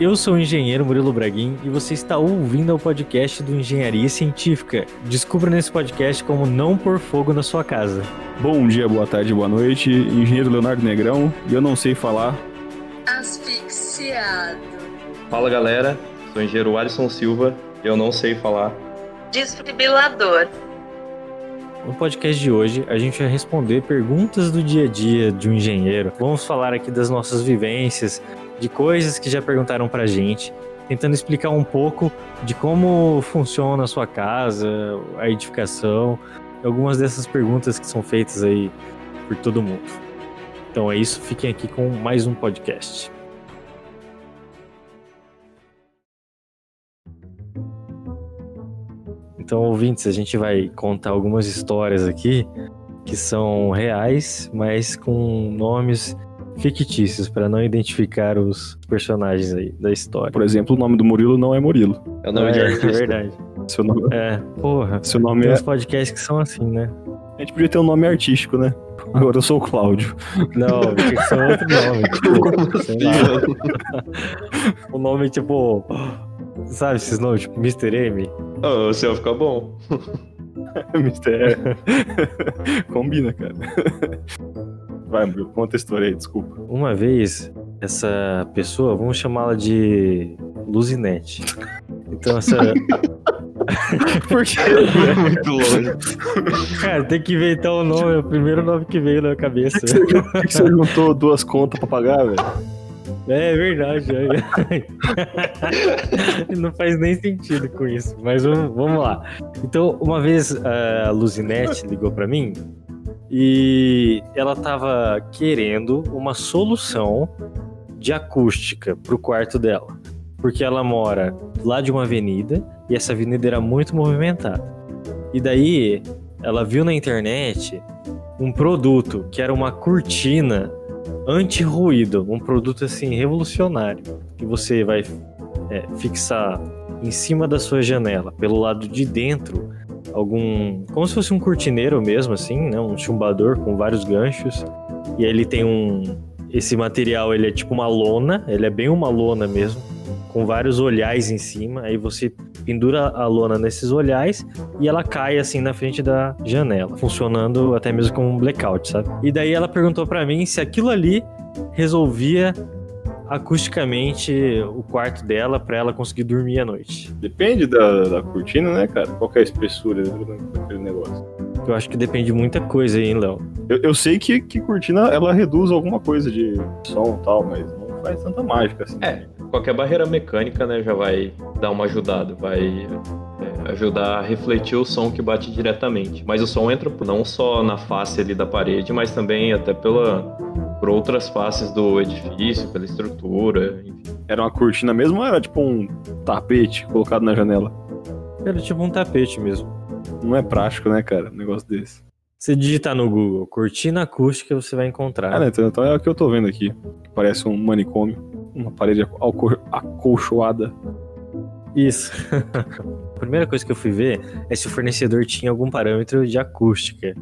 Eu sou o engenheiro Murilo Braguin e você está ouvindo o podcast do Engenharia Científica. Descubra nesse podcast como não pôr fogo na sua casa. Bom dia, boa tarde, boa noite. Engenheiro Leonardo Negrão e eu não sei falar. Asfixiado. Fala galera, sou o engenheiro Alisson Silva e eu não sei falar. Desfibrilador. No podcast de hoje, a gente vai responder perguntas do dia a dia de um engenheiro. Vamos falar aqui das nossas vivências, de coisas que já perguntaram pra gente, tentando explicar um pouco de como funciona a sua casa, a edificação, algumas dessas perguntas que são feitas aí por todo mundo. Então é isso, fiquem aqui com mais um podcast. Então, ouvintes, a gente vai contar algumas histórias aqui que são reais, mas com nomes fictícios para não identificar os personagens aí da história. Por exemplo, o nome do Murilo não é Murilo. É o nome é, de é artista. verdade. Seu nome, É, porra. seu nome Tem é. uns podcasts que são assim, né? A gente podia ter um nome artístico, né? Agora eu sou o Cláudio. Não, tinha que ser outro nome. Tipo, sei lá. O nome tipo. Sabe esses nomes, tipo Mr. M? Oh, o seu ficou bom. Mister. Combina, cara. Vai, Murilo, conta a história aí, desculpa. Uma vez, essa pessoa, vamos chamá-la de Luzinete. Então, essa. Por quê? Muito longe. Cara, tem que inventar o nome, é o primeiro nome que veio na cabeça. Por que você juntou duas contas pra pagar, velho? É verdade. é. Não faz nem sentido com isso. Mas vamos, vamos lá. Então, uma vez a Luzinete ligou pra mim e ela tava querendo uma solução de acústica pro quarto dela. Porque ela mora lá de uma avenida e essa avenida era muito movimentada. E daí ela viu na internet um produto que era uma cortina anti-ruído, um produto assim revolucionário que você vai é, fixar em cima da sua janela, pelo lado de dentro, algum, como se fosse um cortineiro mesmo assim, né, um chumbador com vários ganchos. E ele tem um esse material, ele é tipo uma lona, ele é bem uma lona mesmo, com vários olhais em cima. Aí você pendura a lona nesses olhais e ela cai assim na frente da janela, funcionando até mesmo como um blackout, sabe? E daí ela perguntou pra mim se aquilo ali resolvia acusticamente o quarto dela pra ela conseguir dormir à noite. Depende da, da cortina, né, cara? Qual que é a espessura daquele negócio? Eu acho que depende de muita coisa aí, hein, Léo? Eu, eu sei que, que cortina ela reduz alguma coisa de som e tal, mas não faz tanta mágica assim. É. Qualquer barreira mecânica, né, já vai dar uma ajudada, vai é, ajudar a refletir o som que bate diretamente. Mas o som entra não só na face ali da parede, mas também até pela por outras faces do edifício, pela estrutura, enfim. Era uma cortina mesmo ou era tipo um tapete colocado na janela? Era tipo um tapete mesmo. Não é prático, né, cara? Um negócio desse. Se digitar no Google cortina acústica, você vai encontrar. Ah, né, então, então é o que eu tô vendo aqui. Parece um manicômio. Uma parede acolchoada. Isso. a primeira coisa que eu fui ver é se o fornecedor tinha algum parâmetro de acústica.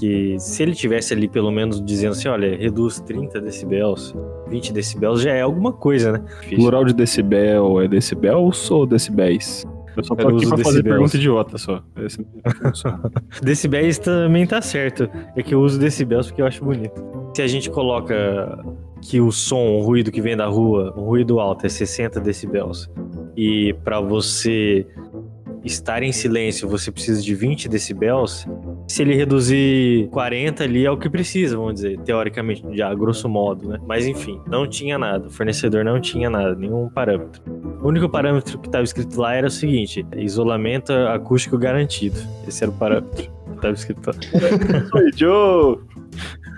Que se ele tivesse ali pelo menos dizendo assim, olha, reduz 30 decibéis, 20 decibéis, já é alguma coisa, né? Plural de decibel é decibels ou decibéis? Eu só tô Eu aqui pra fazer decibels. pergunta idiota só. Esse- Decibéis também tá certo. É que eu uso decibéis porque eu acho bonito. Se a gente coloca que o som, o ruído que vem da rua, o ruído alto é 60 decibéis, e para você estar em silêncio você precisa de 20 decibéis, se ele reduzir 40 ali é o que precisa, vamos dizer, teoricamente, já grosso modo, né? Mas enfim, não tinha nada, o fornecedor não tinha nada, nenhum parâmetro. O único parâmetro que estava escrito lá era o seguinte: isolamento acústico garantido. Esse era o parâmetro que estava escrito lá. Oi, Joe!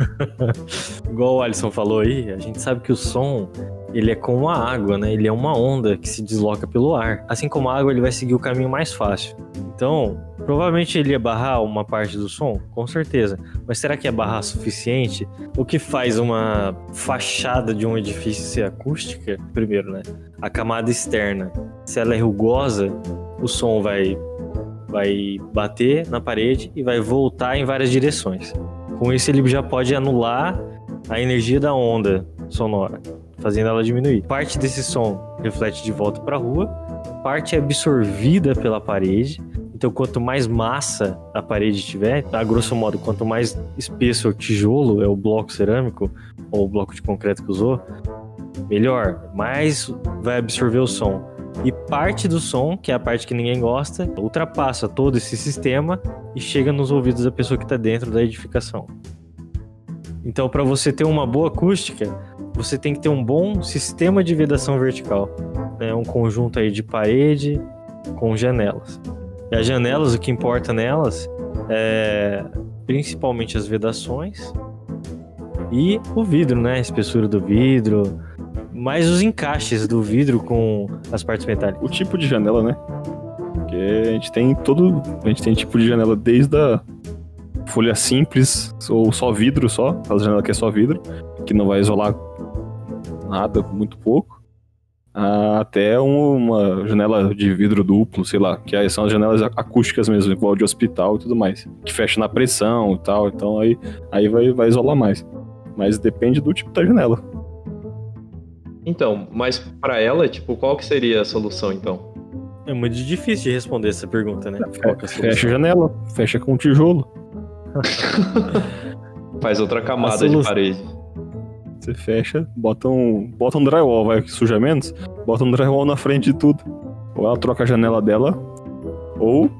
Igual o Alisson falou aí, a gente sabe que o som ele é como a água, né? Ele é uma onda que se desloca pelo ar. Assim como a água, ele vai seguir o caminho mais fácil. Então, provavelmente ele ia barrar uma parte do som, com certeza. Mas será que é barrar suficiente? O que faz uma fachada de um edifício ser acústica? Primeiro, né? A camada externa. Se ela é rugosa, o som vai vai bater na parede e vai voltar em várias direções. Com isso, ele já pode anular a energia da onda sonora, fazendo ela diminuir. Parte desse som reflete de volta para a rua, parte é absorvida pela parede. Então, quanto mais massa a parede tiver, a grosso modo, quanto mais espesso é o tijolo, é o bloco cerâmico ou o bloco de concreto que usou, melhor, mais vai absorver o som. E parte do som, que é a parte que ninguém gosta, ultrapassa todo esse sistema e chega nos ouvidos da pessoa que está dentro da edificação. Então, para você ter uma boa acústica, você tem que ter um bom sistema de vedação vertical, né? um conjunto aí de parede com janelas. E as janelas, o que importa nelas é principalmente as vedações e o vidro, né? A espessura do vidro, mais os encaixes do vidro com as partes metálicas. O tipo de janela, né? Porque a gente tem todo. A gente tem tipo de janela desde a folha simples, ou só vidro só, aquela janela que é só vidro, que não vai isolar nada, muito pouco. Até uma janela de vidro duplo, sei lá, que aí são as janelas acústicas mesmo, igual de hospital e tudo mais. Que fecha na pressão e tal, então aí, aí vai, vai isolar mais. Mas depende do tipo da janela. Então, mas para ela, tipo, qual que seria a solução então? É muito difícil de responder essa pergunta, né? Qual que é a Fecha a janela, fecha com tijolo. Faz outra camada solução- de parede. Você fecha, bota um, bota um drywall, vai que suja menos, bota um drywall na frente de tudo. Ou ela troca a janela dela, ou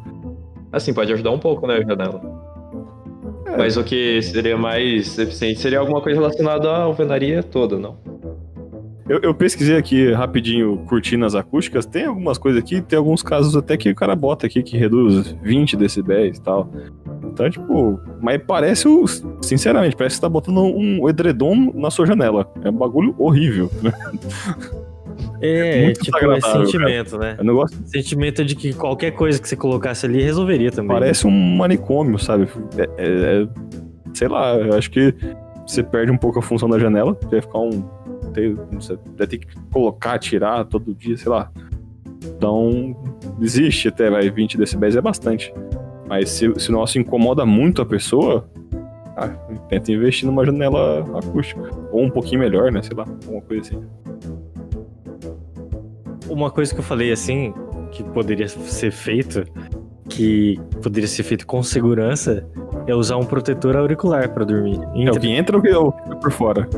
Assim, pode ajudar um pouco, né, a janela. É. Mas o que seria mais eficiente seria alguma coisa relacionada à alvenaria toda, não? Eu, eu pesquisei aqui rapidinho cortinas acústicas, tem algumas coisas aqui, tem alguns casos até que o cara bota aqui que reduz 20 decibéis e tal. Então, tipo, mas parece, o- sinceramente, parece que você tá botando um edredom na sua janela. É um bagulho horrível, né? É, Muito tipo, é sentimento, né? É um negócio Sentimento de que qualquer coisa que você colocasse ali resolveria também. parece um manicômio, sabe? É, é- é- sei lá, eu acho que você perde um pouco a função da janela, você vai ficar um. tem- Você vai ter que colocar, tirar todo dia, sei lá. Então, existe até, vai, 20 decibéis é bastante. Mas se, se o nosso incomoda muito a pessoa, ah, tenta investir numa janela acústica. Ou um pouquinho melhor, né? Sei lá, alguma coisa assim. Uma coisa que eu falei assim, que poderia ser feito, que poderia ser feito com segurança, é usar um protetor auricular pra dormir. É o Entra- que entra ou o que fica por fora?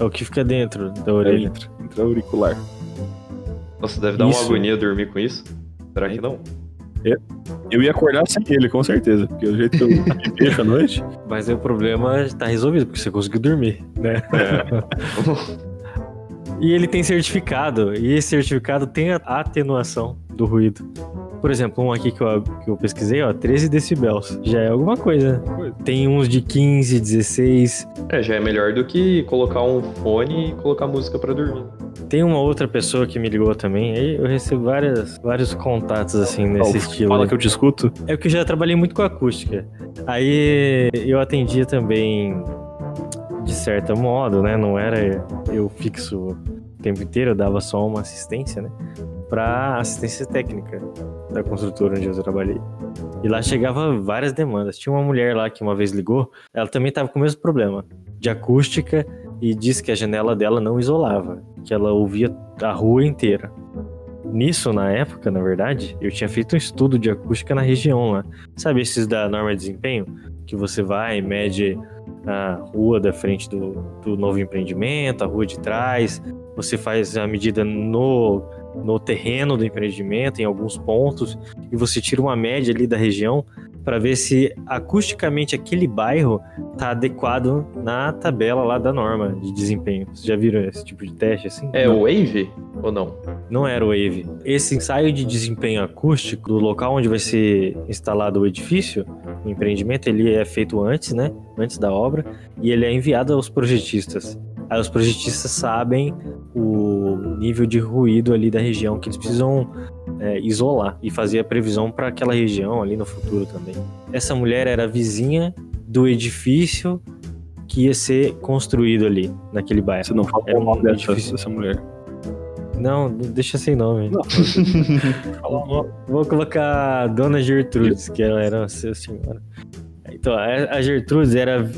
É o que fica dentro da É, orelha. entra, entra auricular. Nossa, deve dar uma Isso. agonia dormir com isso? Será que não? Eu ia acordar sem ele, com certeza. Porque o jeito que eu me deixo à noite. Mas aí o problema tá resolvido, porque você conseguiu dormir, né? E ele tem certificado, e esse certificado tem a atenuação do ruído. Por exemplo, um aqui que eu, que eu pesquisei, ó, 13 decibels. Já é alguma coisa. Tem uns de 15, 16. É, já é melhor do que colocar um fone e colocar música pra dormir. Tem uma outra pessoa que me ligou também, aí eu recebo várias, vários contatos assim nesse Ó, estilo. Fala aí. que eu te escuto. É que eu já trabalhei muito com acústica. Aí eu atendia também de certo modo, né? Não era eu fixo tempo inteiro, eu dava só uma assistência, né? Pra assistência técnica da construtora onde eu trabalhei. E lá chegava várias demandas. Tinha uma mulher lá que uma vez ligou, ela também tava com o mesmo problema de acústica e disse que a janela dela não isolava, que ela ouvia a rua inteira. Nisso, na época, na verdade, eu tinha feito um estudo de acústica na região lá. Sabe esses da norma de desempenho? Que você vai mede a rua da frente do, do novo empreendimento, a rua de trás, você faz a medida no, no terreno do empreendimento, em alguns pontos, e você tira uma média ali da região para ver se acusticamente aquele bairro está adequado na tabela lá da norma de desempenho. Vocês já viram esse tipo de teste assim? É o Wave ou não? Não era o Wave. Esse ensaio de desempenho acústico do local onde vai ser instalado o edifício, o empreendimento, ele é feito antes, né? Antes da obra, e ele é enviado aos projetistas. Aí os projetistas sabem o nível de ruído ali da região que eles precisam é, isolar e fazer a previsão para aquela região ali no futuro também. Essa mulher era vizinha do edifício que ia ser construído ali, naquele bairro. Você não fala Era o nome dessa, edifício. dessa mulher. Não, deixa sem nome. Vou, vou colocar a Dona Gertrudes, que ela era uma senhora. Então, a a Gertrudes era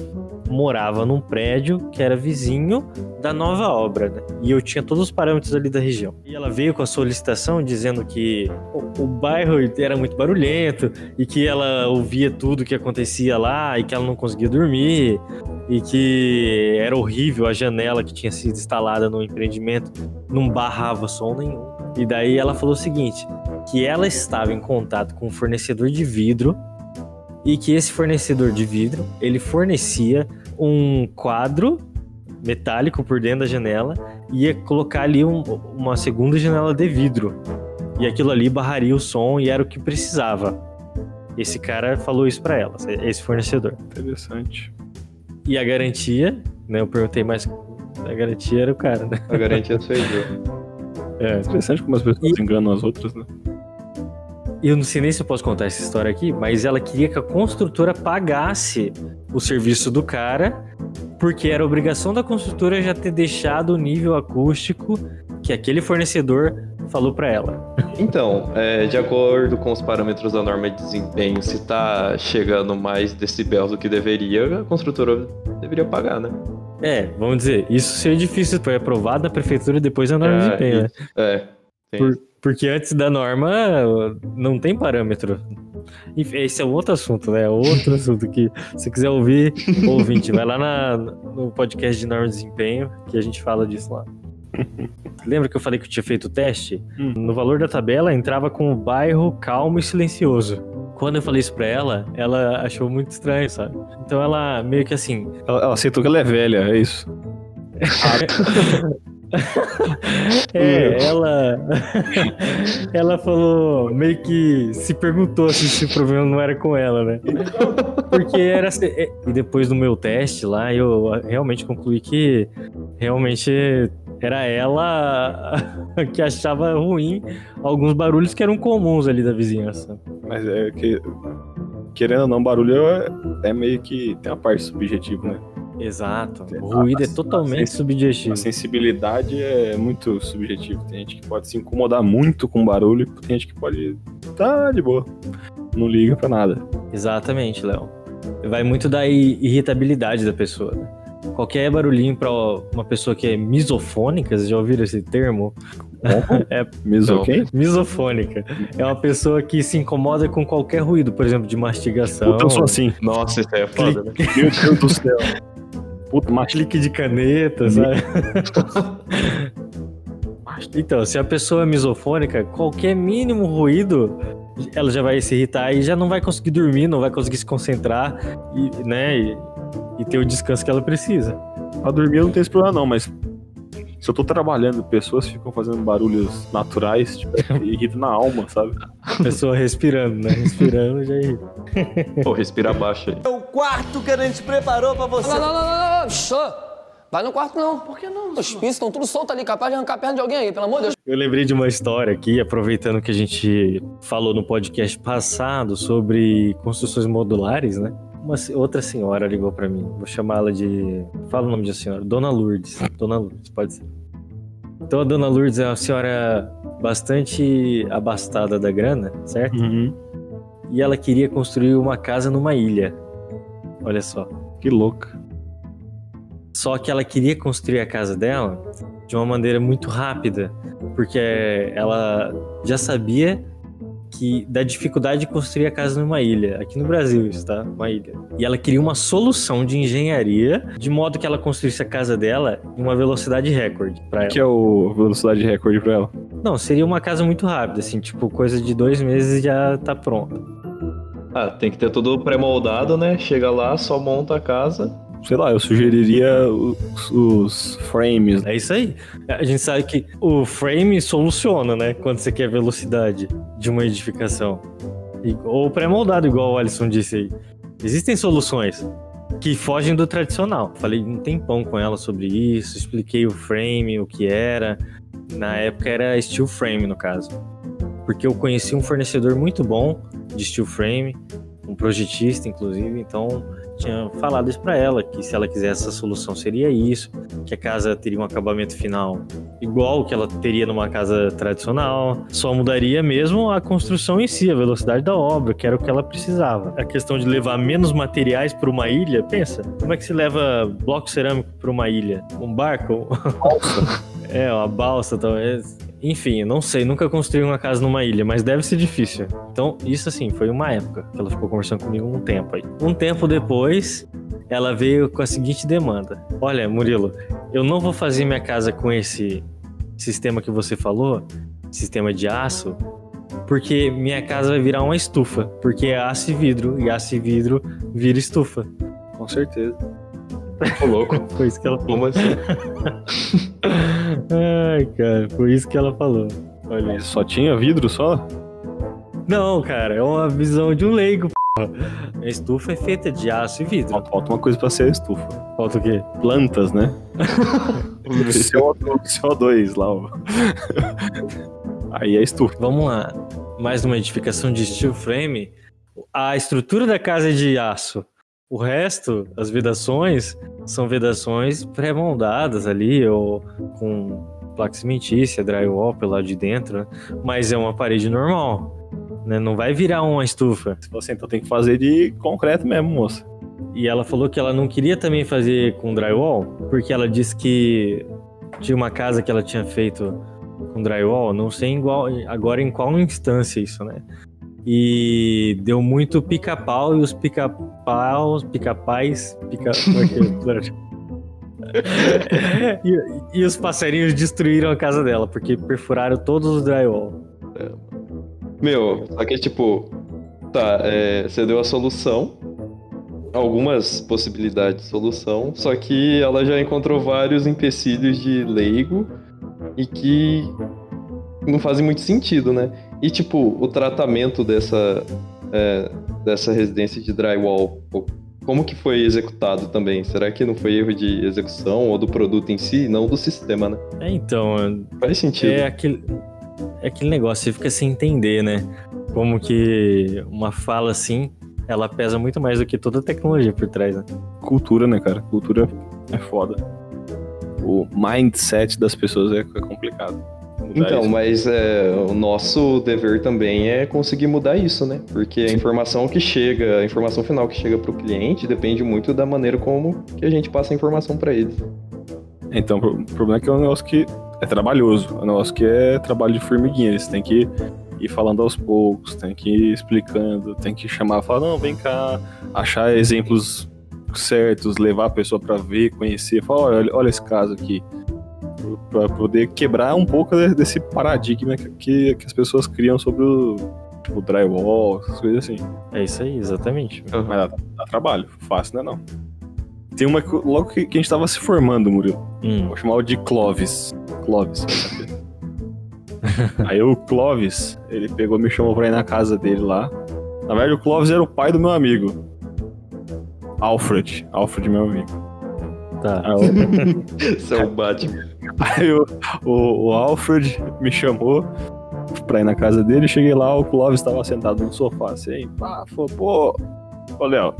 morava num prédio que era vizinho da nova obra, né? E eu tinha todos os parâmetros ali da região. E ela veio com a solicitação dizendo que o, o bairro era muito barulhento e que ela ouvia tudo que acontecia lá e que ela não conseguia dormir e que era horrível a janela que tinha sido instalada no empreendimento, não barrava som nenhum. E daí ela falou o seguinte, que ela estava em contato com um fornecedor de vidro e que esse fornecedor de vidro, ele fornecia um quadro metálico por dentro da janela e ia colocar ali um, uma segunda janela de vidro. E aquilo ali barraria o som e era o que precisava. Esse cara falou isso para ela, esse fornecedor. Interessante. E a garantia, né? Eu perguntei mais. A garantia era o cara, né? A garantia sou eu. É. Interessante como as pessoas e... enganam as outras, né? Eu não sei nem se eu posso contar essa história aqui, mas ela queria que a construtora pagasse o serviço do cara, porque era obrigação da construtora já ter deixado o nível acústico que aquele fornecedor falou para ela. Então, é, de acordo com os parâmetros da norma de desempenho, se tá chegando mais decibéis do que deveria, a construtora deveria pagar, né? É, vamos dizer, isso seria difícil, foi aprovado na prefeitura depois da norma é, de desempenho, né? É. Por, porque antes da norma não tem parâmetro. Esse é outro assunto, né? Outro assunto que se quiser ouvir, ouvinte, vai lá na, no podcast de norma de desempenho que a gente fala disso lá. Lembra que eu falei que eu tinha feito o teste? Hum. No valor da tabela entrava com o bairro calmo e silencioso. Quando eu falei isso pra ela, ela achou muito estranho, sabe? Então ela meio que assim. Ela, ela aceitou que ela é velha, é isso. é, ela. ela falou, meio que se perguntou assim, se o problema não era com ela, né? Porque era. É, e depois do meu teste lá, eu realmente concluí que realmente era ela que achava ruim alguns barulhos que eram comuns ali da vizinhança. Mas é que. Querendo ou não, barulho é, é meio que tem uma parte subjetiva, né? Exato. O ruído é totalmente subjetivo. A sensibilidade é muito subjetivo. Tem gente que pode se incomodar muito com barulho, tem gente que pode tá de boa. Não liga pra nada. Exatamente, Léo. Vai muito da irritabilidade da pessoa. Né? Qualquer barulhinho pra uma pessoa que é misofônica, vocês já ouviram esse termo? É, Miso misofônica. É uma pessoa que se incomoda com qualquer ruído, por exemplo, de mastigação. Puta, eu sou assim. Nossa, isso é foda, né? Meu Deus do céu. Puta, mais clique de caneta, sabe? então, se a pessoa é misofônica, qualquer mínimo ruído, ela já vai se irritar e já não vai conseguir dormir, não vai conseguir se concentrar e, né, e, e ter o descanso que ela precisa. Pra dormir não tem esse problema não, mas se eu tô trabalhando, pessoas ficam fazendo barulhos naturais, tipo, irrita na alma, sabe? A pessoa respirando, né? Respirando já irrita. Pô, respira baixo aí. É o quarto que a gente preparou pra você. Não, não, não, não, não. Show. Vai no quarto, não. Por que não? Os pinços estão tudo soltos ali, capaz de arrancar a perna de alguém aí, pelo amor de Deus. Eu lembrei de uma história aqui, aproveitando que a gente falou no podcast passado sobre construções modulares, né? Uma outra senhora ligou para mim. Vou chamá-la de. Fala o nome de senhora. Dona Lourdes. Dona Lourdes, pode ser. Então a Dona Lourdes é uma senhora bastante abastada da grana, certo? Uhum. E ela queria construir uma casa numa ilha. Olha só. Que louca. Só que ela queria construir a casa dela de uma maneira muito rápida, porque ela já sabia que da dificuldade de construir a casa numa ilha. Aqui no Brasil, isso, tá? Uma ilha. E ela queria uma solução de engenharia de modo que ela construísse a casa dela em uma velocidade recorde para ela. que é o velocidade recorde para ela? Não, seria uma casa muito rápida, assim, tipo, coisa de dois meses já tá pronta. Ah, tem que ter tudo pré-moldado, né? Chega lá, só monta a casa sei lá, eu sugeriria os, os, frames. É isso aí. A gente sabe que o frame soluciona, né? Quando você quer velocidade de uma edificação. E, ou pré-moldado, igual o Alisson disse aí. Existem soluções que fogem do tradicional. Falei um tempão com ela sobre isso, expliquei o frame, o que era. Na época era steel frame, no caso. Porque eu conheci um fornecedor muito bom de steel frame um projetista, inclusive, então tinha falado isso para ela, que se ela quisesse a solução seria isso, que a casa teria um acabamento final igual que ela teria numa casa tradicional, só mudaria mesmo a construção em si, a velocidade da obra, que era o que ela precisava. A questão de levar menos materiais para uma ilha, pensa, como é que se leva bloco cerâmico para uma ilha? Um barco? Balsa. é, uma balsa talvez. Enfim, não sei, nunca construí uma casa numa ilha, mas deve ser difícil. Então, isso assim, foi uma época que ela ficou conversando comigo um tempo aí. Um tempo depois, ela veio com a seguinte demanda: Olha, Murilo, eu não vou fazer minha casa com esse sistema que você falou, sistema de aço, porque minha casa vai virar uma estufa, porque é aço e vidro, e aço e vidro vira estufa. Com certeza. Ô, louco. Foi isso que ela falou. Como assim? Ai, cara, foi isso que ela falou. Olha isso. Só tinha vidro só? Não, cara, é uma visão de um leigo, porra. A estufa é feita de aço e vidro. Falta, falta uma coisa pra ser a estufa. Falta o quê? Plantas, né? CO2, CO2 lá. ó. Aí é estufa. Vamos lá. Mais uma edificação de steel frame. A estrutura da casa é de aço. O resto, as vedações, são vedações pré-moldadas ali, ou com placa cimentícia, drywall pelo lado de dentro, né? mas é uma parede normal. Né? Não vai virar uma estufa. Você então tem que fazer de concreto mesmo, moça. E ela falou que ela não queria também fazer com drywall, porque ela disse que tinha uma casa que ela tinha feito com drywall, não sei igual, agora em qual instância isso, né? E deu muito pica-pau e os pica-paus, pica-pais, pica... é é? e, e os passarinhos destruíram a casa dela, porque perfuraram todos os drywall. Meu, só que tipo, tá, é, você deu a solução, algumas possibilidades de solução, só que ela já encontrou vários empecilhos de leigo e que não fazem muito sentido, né? E tipo, o tratamento dessa, é, dessa residência de drywall, como que foi executado também? Será que não foi erro de execução ou do produto em si, não do sistema, né? É, então, Faz sentido. é aquele, é aquele negócio, você fica sem entender, né? Como que uma fala assim, ela pesa muito mais do que toda a tecnologia por trás, né? Cultura, né, cara? Cultura é foda. O mindset das pessoas é, é complicado. Então, isso. mas é, o nosso dever também é conseguir mudar isso, né? Porque a informação que chega, a informação final que chega para o cliente depende muito da maneira como que a gente passa a informação para eles. Então, o problema é que é um negócio que é trabalhoso. É um negócio que é trabalho de formiguinha. Você tem que ir falando aos poucos, tem que ir explicando, tem que chamar, falar, não, vem cá, achar exemplos certos, levar a pessoa pra ver, conhecer, falar, olha, olha esse caso aqui. Pra poder quebrar um pouco de- desse paradigma que, que, as pessoas criam sobre o, o drywall, essas coisas assim. É isso aí, exatamente. Mas dá, dá trabalho, fácil não é não. Tem uma que logo que, que a gente tava se formando, Murilo. Hum, Vou chamar de Clovis. Clovis, vai saber. Aí o Clovis, ele pegou e me chamou pra ir na casa dele lá. Na verdade, o Clovis era o pai do meu amigo. Alfred. Alfred, meu amigo. Tá. Isso é o Batman. aí o, o- o Alfred me chamou pra ir na casa dele. Cheguei lá, o Clovis tava sentado no sofá, assim. Pá, falou, pô, ô Léo,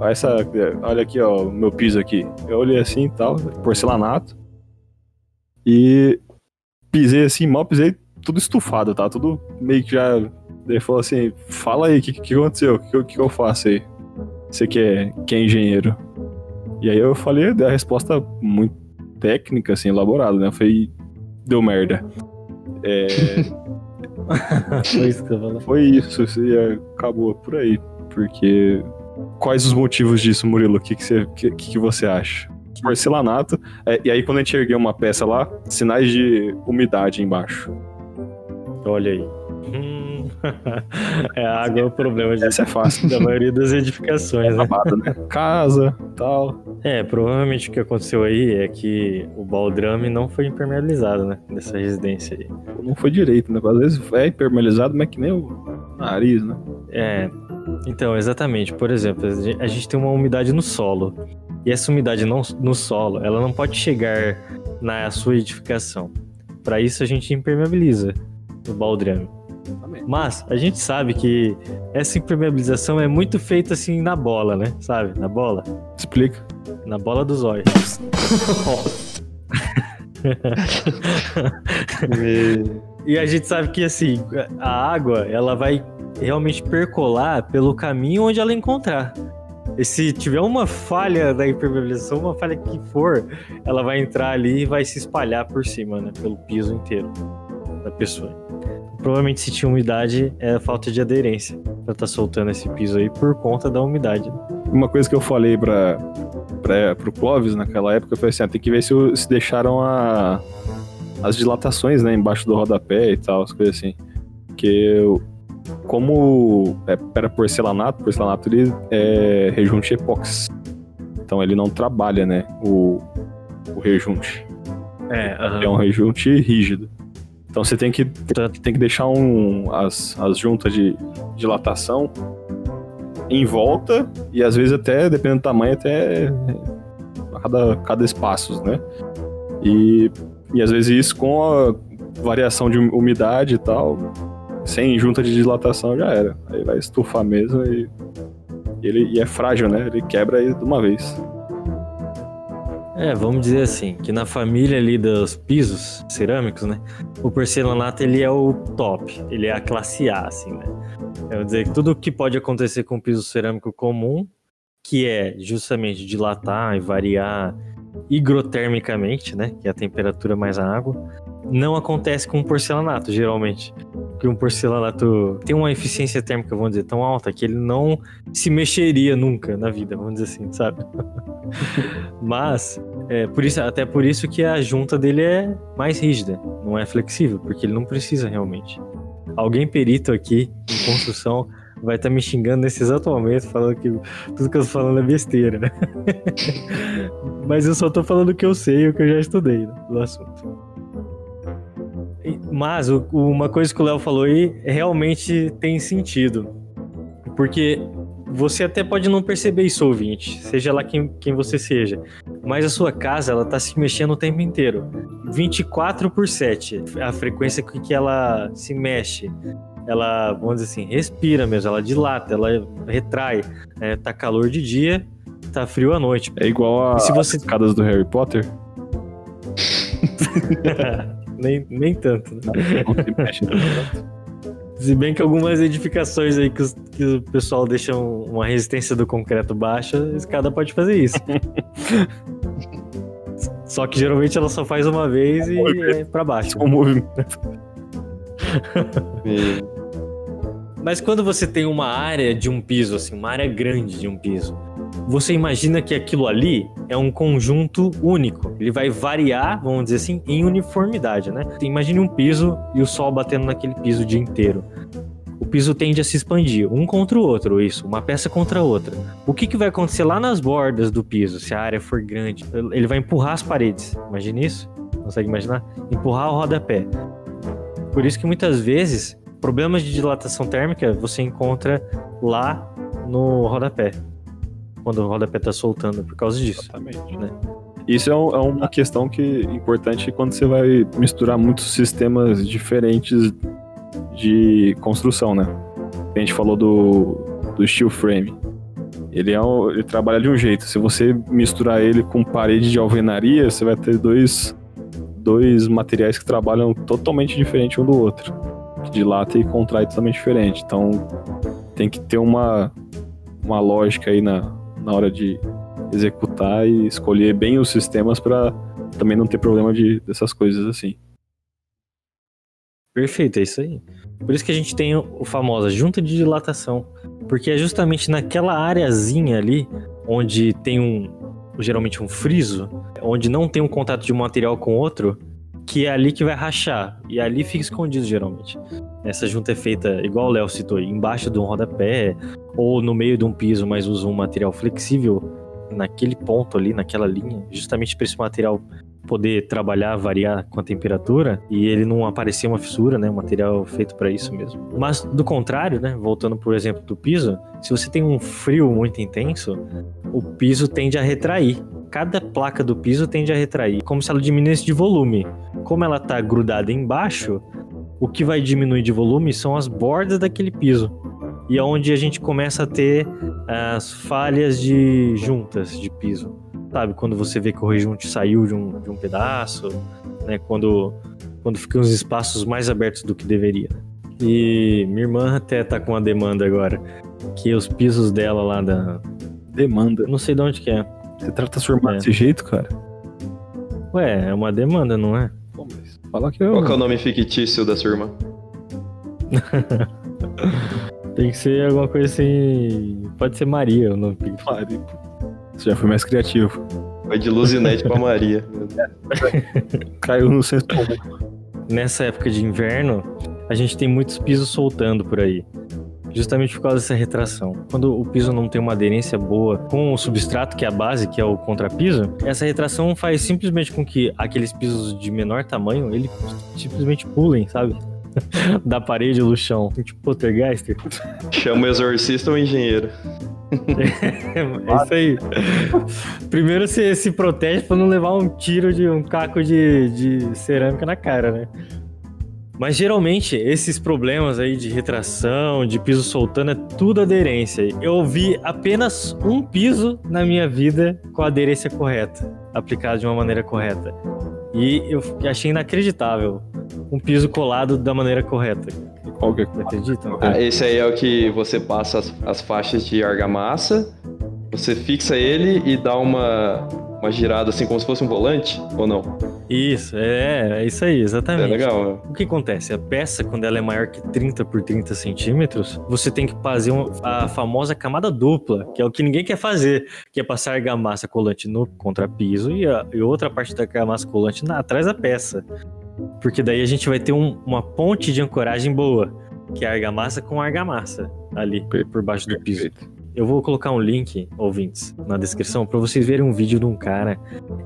olha, essa, olha aqui, ó, o meu piso aqui. Eu olhei assim e tal, porcelanato. E pisei assim, mal pisei, tudo estufado, tá? Tudo meio que já. Ele falou assim: fala aí, o que, que aconteceu? O que, que eu faço aí? Você que é, que é engenheiro. E aí eu falei, dei a resposta muito técnica, assim, elaborada, né? Eu falei, deu merda. É, Foi isso que você falou. foi isso, isso e acabou por aí. Porque. Quais os motivos disso, Murilo? O que, que, você, que, que você acha? Porcelanato. é, e aí, quando a gente ergueu uma peça lá, sinais de umidade embaixo. Olha aí. Hum, é a água é o problema de, Essa é fácil. da maioria das edificações, né? Babado, né? Casa, tal. É, provavelmente o que aconteceu aí é que o baldrame não foi impermeabilizado, né? Nessa residência aí. Não foi direito, né? Às vezes é impermeabilizado, mas que nem o nariz, né? É, então, exatamente. Por exemplo, a gente tem uma umidade no solo. E essa umidade não, no solo, ela não pode chegar na sua edificação. Para isso, a gente impermeabiliza o baldrame. Mas a gente sabe que essa impermeabilização é muito feita assim na bola, né? Sabe? Na bola. Explica. Na bola dos olhos. e a gente sabe que assim, a água, ela vai realmente percolar pelo caminho onde ela encontrar. E se tiver uma falha da impermeabilização, uma falha que for, ela vai entrar ali e vai se espalhar por cima, né? Pelo piso inteiro da pessoa. Provavelmente se tinha umidade, é falta de aderência pra tá soltando esse piso aí por conta da umidade. Uma coisa que eu falei pra, pra, pro Clóvis naquela época foi assim: ah, tem que ver se, se deixaram a, as dilatações, né, embaixo do rodapé e tal, as coisas assim. Porque eu- como é, era porcelanato, porcelanato ele é rejunte epóxi. Então ele não trabalha, né, o, o rejunte. É, É um rejunte rígido. Então você tem que, tem que deixar um, as, as juntas de dilatação em volta e às vezes até, dependendo do tamanho, até cada, cada espaço, né? E, e às vezes isso com a variação de umidade e tal, sem junta de dilatação já era. Aí vai estufar mesmo e, e ele e é frágil, né? Ele quebra aí de uma vez. É, vamos dizer assim, que na família ali dos pisos cerâmicos, né? O porcelanato ele é o top, ele é a classe A, assim, né? Quer dizer que tudo que pode acontecer com o piso cerâmico comum, que é justamente dilatar e variar higrotermicamente, né? Que é a temperatura mais a água, não acontece com o porcelanato, geralmente. Porque um porcelanato tem uma eficiência térmica, vamos dizer, tão alta que ele não se mexeria nunca na vida, vamos dizer assim, sabe? Mas é, por isso, até por isso que a junta dele é mais rígida, não é flexível, porque ele não precisa realmente. Alguém perito aqui em construção vai estar me xingando nesse exato momento, falando que tudo que eu tô falando é besteira. Mas eu só tô falando o que eu sei, o que eu já estudei né, do assunto. Mas o- uma coisa que o Léo falou aí realmente tem sentido. Porque você até pode não perceber isso, ouvinte, seja lá quem, quem você seja. Mas a sua casa, ela tá se mexendo o tempo inteiro. 24 por 7, a frequência com que ela se mexe. Ela, vamos dizer assim, respira mesmo, ela dilata, ela retrai. É, tá calor de dia, tá frio à noite. É igual a, E se você- as escadas do Harry Potter. nem, nem tanto, né? Não se mexe tanto. Se bem que algumas edificações aí que, os- que o pessoal deixa um- uma resistência do concreto baixa, a escada pode fazer isso. Só que geralmente ela só faz uma vez e é pra baixo. Só um movimento. Mas quando você tem uma área de um piso, assim, uma área grande de um piso, você imagina que aquilo ali é um conjunto único. Ele vai variar, vamos dizer assim, em uniformidade, né? Imagine um piso e o sol batendo naquele piso o dia inteiro. O piso tende a se expandir, um contra o outro, isso, uma peça contra a outra. O que, que vai acontecer lá nas bordas do piso, se a área for grande? Ele vai empurrar as paredes. Imagine isso? Consegue imaginar? Empurrar o rodapé. Por isso que muitas vezes problemas de dilatação térmica você encontra lá no rodapé. Quando o rodapé tá soltando por causa disso. Exatamente. Né? Isso é, um- é uma questão que é importante quando você vai misturar muitos sistemas diferentes de construção, né? A gente falou do, do steel frame. Ele, é um- ele trabalha de um jeito. Se você misturar ele com parede de alvenaria, você vai ter dois, dois materiais que trabalham totalmente diferente um do outro. Que dilata e contrai totalmente diferente. Então tem que ter uma, uma lógica aí na, na hora de executar e escolher bem os sistemas para também não ter problema de, dessas coisas assim. Perfeito, é isso aí. Por isso que a gente tem o famosa junta de dilatação. Porque é justamente naquela areazinha ali, onde tem um, geralmente um friso, onde não tem um contato de um material com outro, que é ali que vai rachar. E ali fica escondido, geralmente. Essa junta é feita, igual o Léo citou, embaixo de um rodapé, ou no meio de um piso, mas usa um material flexível naquele ponto ali, naquela linha, justamente para esse material poder trabalhar, variar com a temperatura e ele não aparecer uma fissura, né? Um material feito para isso mesmo. Mas do contrário, né? Voltando por exemplo do piso, se você tem um frio muito intenso, o piso tende a retrair. Cada placa do piso tende a retrair, como se ela diminuísse de volume. Como ela tá grudada embaixo, o que vai diminuir de volume são as bordas daquele piso. E é onde a gente começa a ter as falhas de juntas de piso. Sabe, quando você vê que o rejunte saiu de um, de um pedaço, né? Quando, quando ficam os espaços mais abertos do que deveria. E minha irmã até tá com uma demanda agora. Que os pisos dela lá da. Demanda. Não sei de onde que é. Você trata sua irmã É. desse jeito, cara? Ué, é uma demanda, não é? Pô, mas fala que eu. Qual que é o nome fictício da sua irmã? Tem que ser alguma coisa assim. Pode ser Maria o nome. Pare. Você já foi mais criativo. Vai de Luzinete pra Maria. Caiu no comum. Nessa época de inverno, a gente tem muitos pisos soltando por aí. Justamente por causa dessa retração. Quando o piso não tem uma aderência boa com o substrato, que é a base, que é o contrapiso, essa retração faz simplesmente com que aqueles pisos de menor tamanho, ele simplesmente pulem, sabe? da parede do chão. Tipo poltergeister. Chama o exorcista ou o engenheiro? É isso aí. Primeiro você se protege pra não levar um tiro de um caco de, de cerâmica na cara, né? Mas geralmente esses problemas aí de retração, de piso soltando, é tudo aderência. Eu vi apenas um piso na minha vida com a aderência correta, aplicado de uma maneira correta. E eu achei inacreditável um piso colado da maneira correta. Qual que é? Acreditam? Ah, esse aí é o que você passa as, as faixas de argamassa, você fixa ele e dá uma, uma girada assim como se fosse um volante, ou não? Isso, é, é isso aí, É exatamente. legal, né? O que acontece? A peça, quando ela é maior que 30 por 30 centímetros, você tem que fazer um- a famosa camada dupla, que é o que ninguém quer fazer, que é passar argamassa colante no contrapiso e, a, e outra parte da argamassa colante na, atrás da peça. Porque daí a gente vai ter um- uma ponte de ancoragem boa, que é argamassa com argamassa ali por baixo do piso. Eu vou colocar um link, ouvintes, na descrição, para vocês verem um vídeo de um cara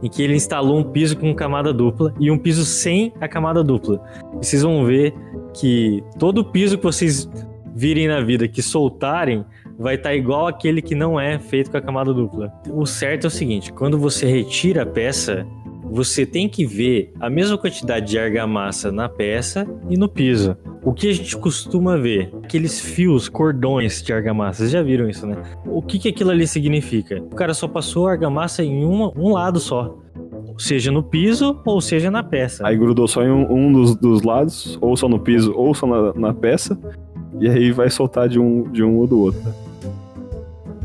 em que ele instalou um piso com camada dupla e um piso sem a camada dupla. E vocês vão ver que todo piso que vocês virem na vida que soltarem vai estar igual aquele que não é feito com a camada dupla. O certo é o seguinte: quando você retira a peça, você tem que ver a mesma quantidade de argamassa na peça e no piso. O que a gente costuma ver? Aqueles fios, cordões de argamassa. Vocês já viram isso, né? O que, que aquilo ali significa? O cara só passou a argamassa em uma- um lado só. Seja no piso ou seja na peça. Aí grudou só em um, um dos, dos lados, ou só no piso, ou só na, na peça. E aí vai soltar de um, de um ou do outro.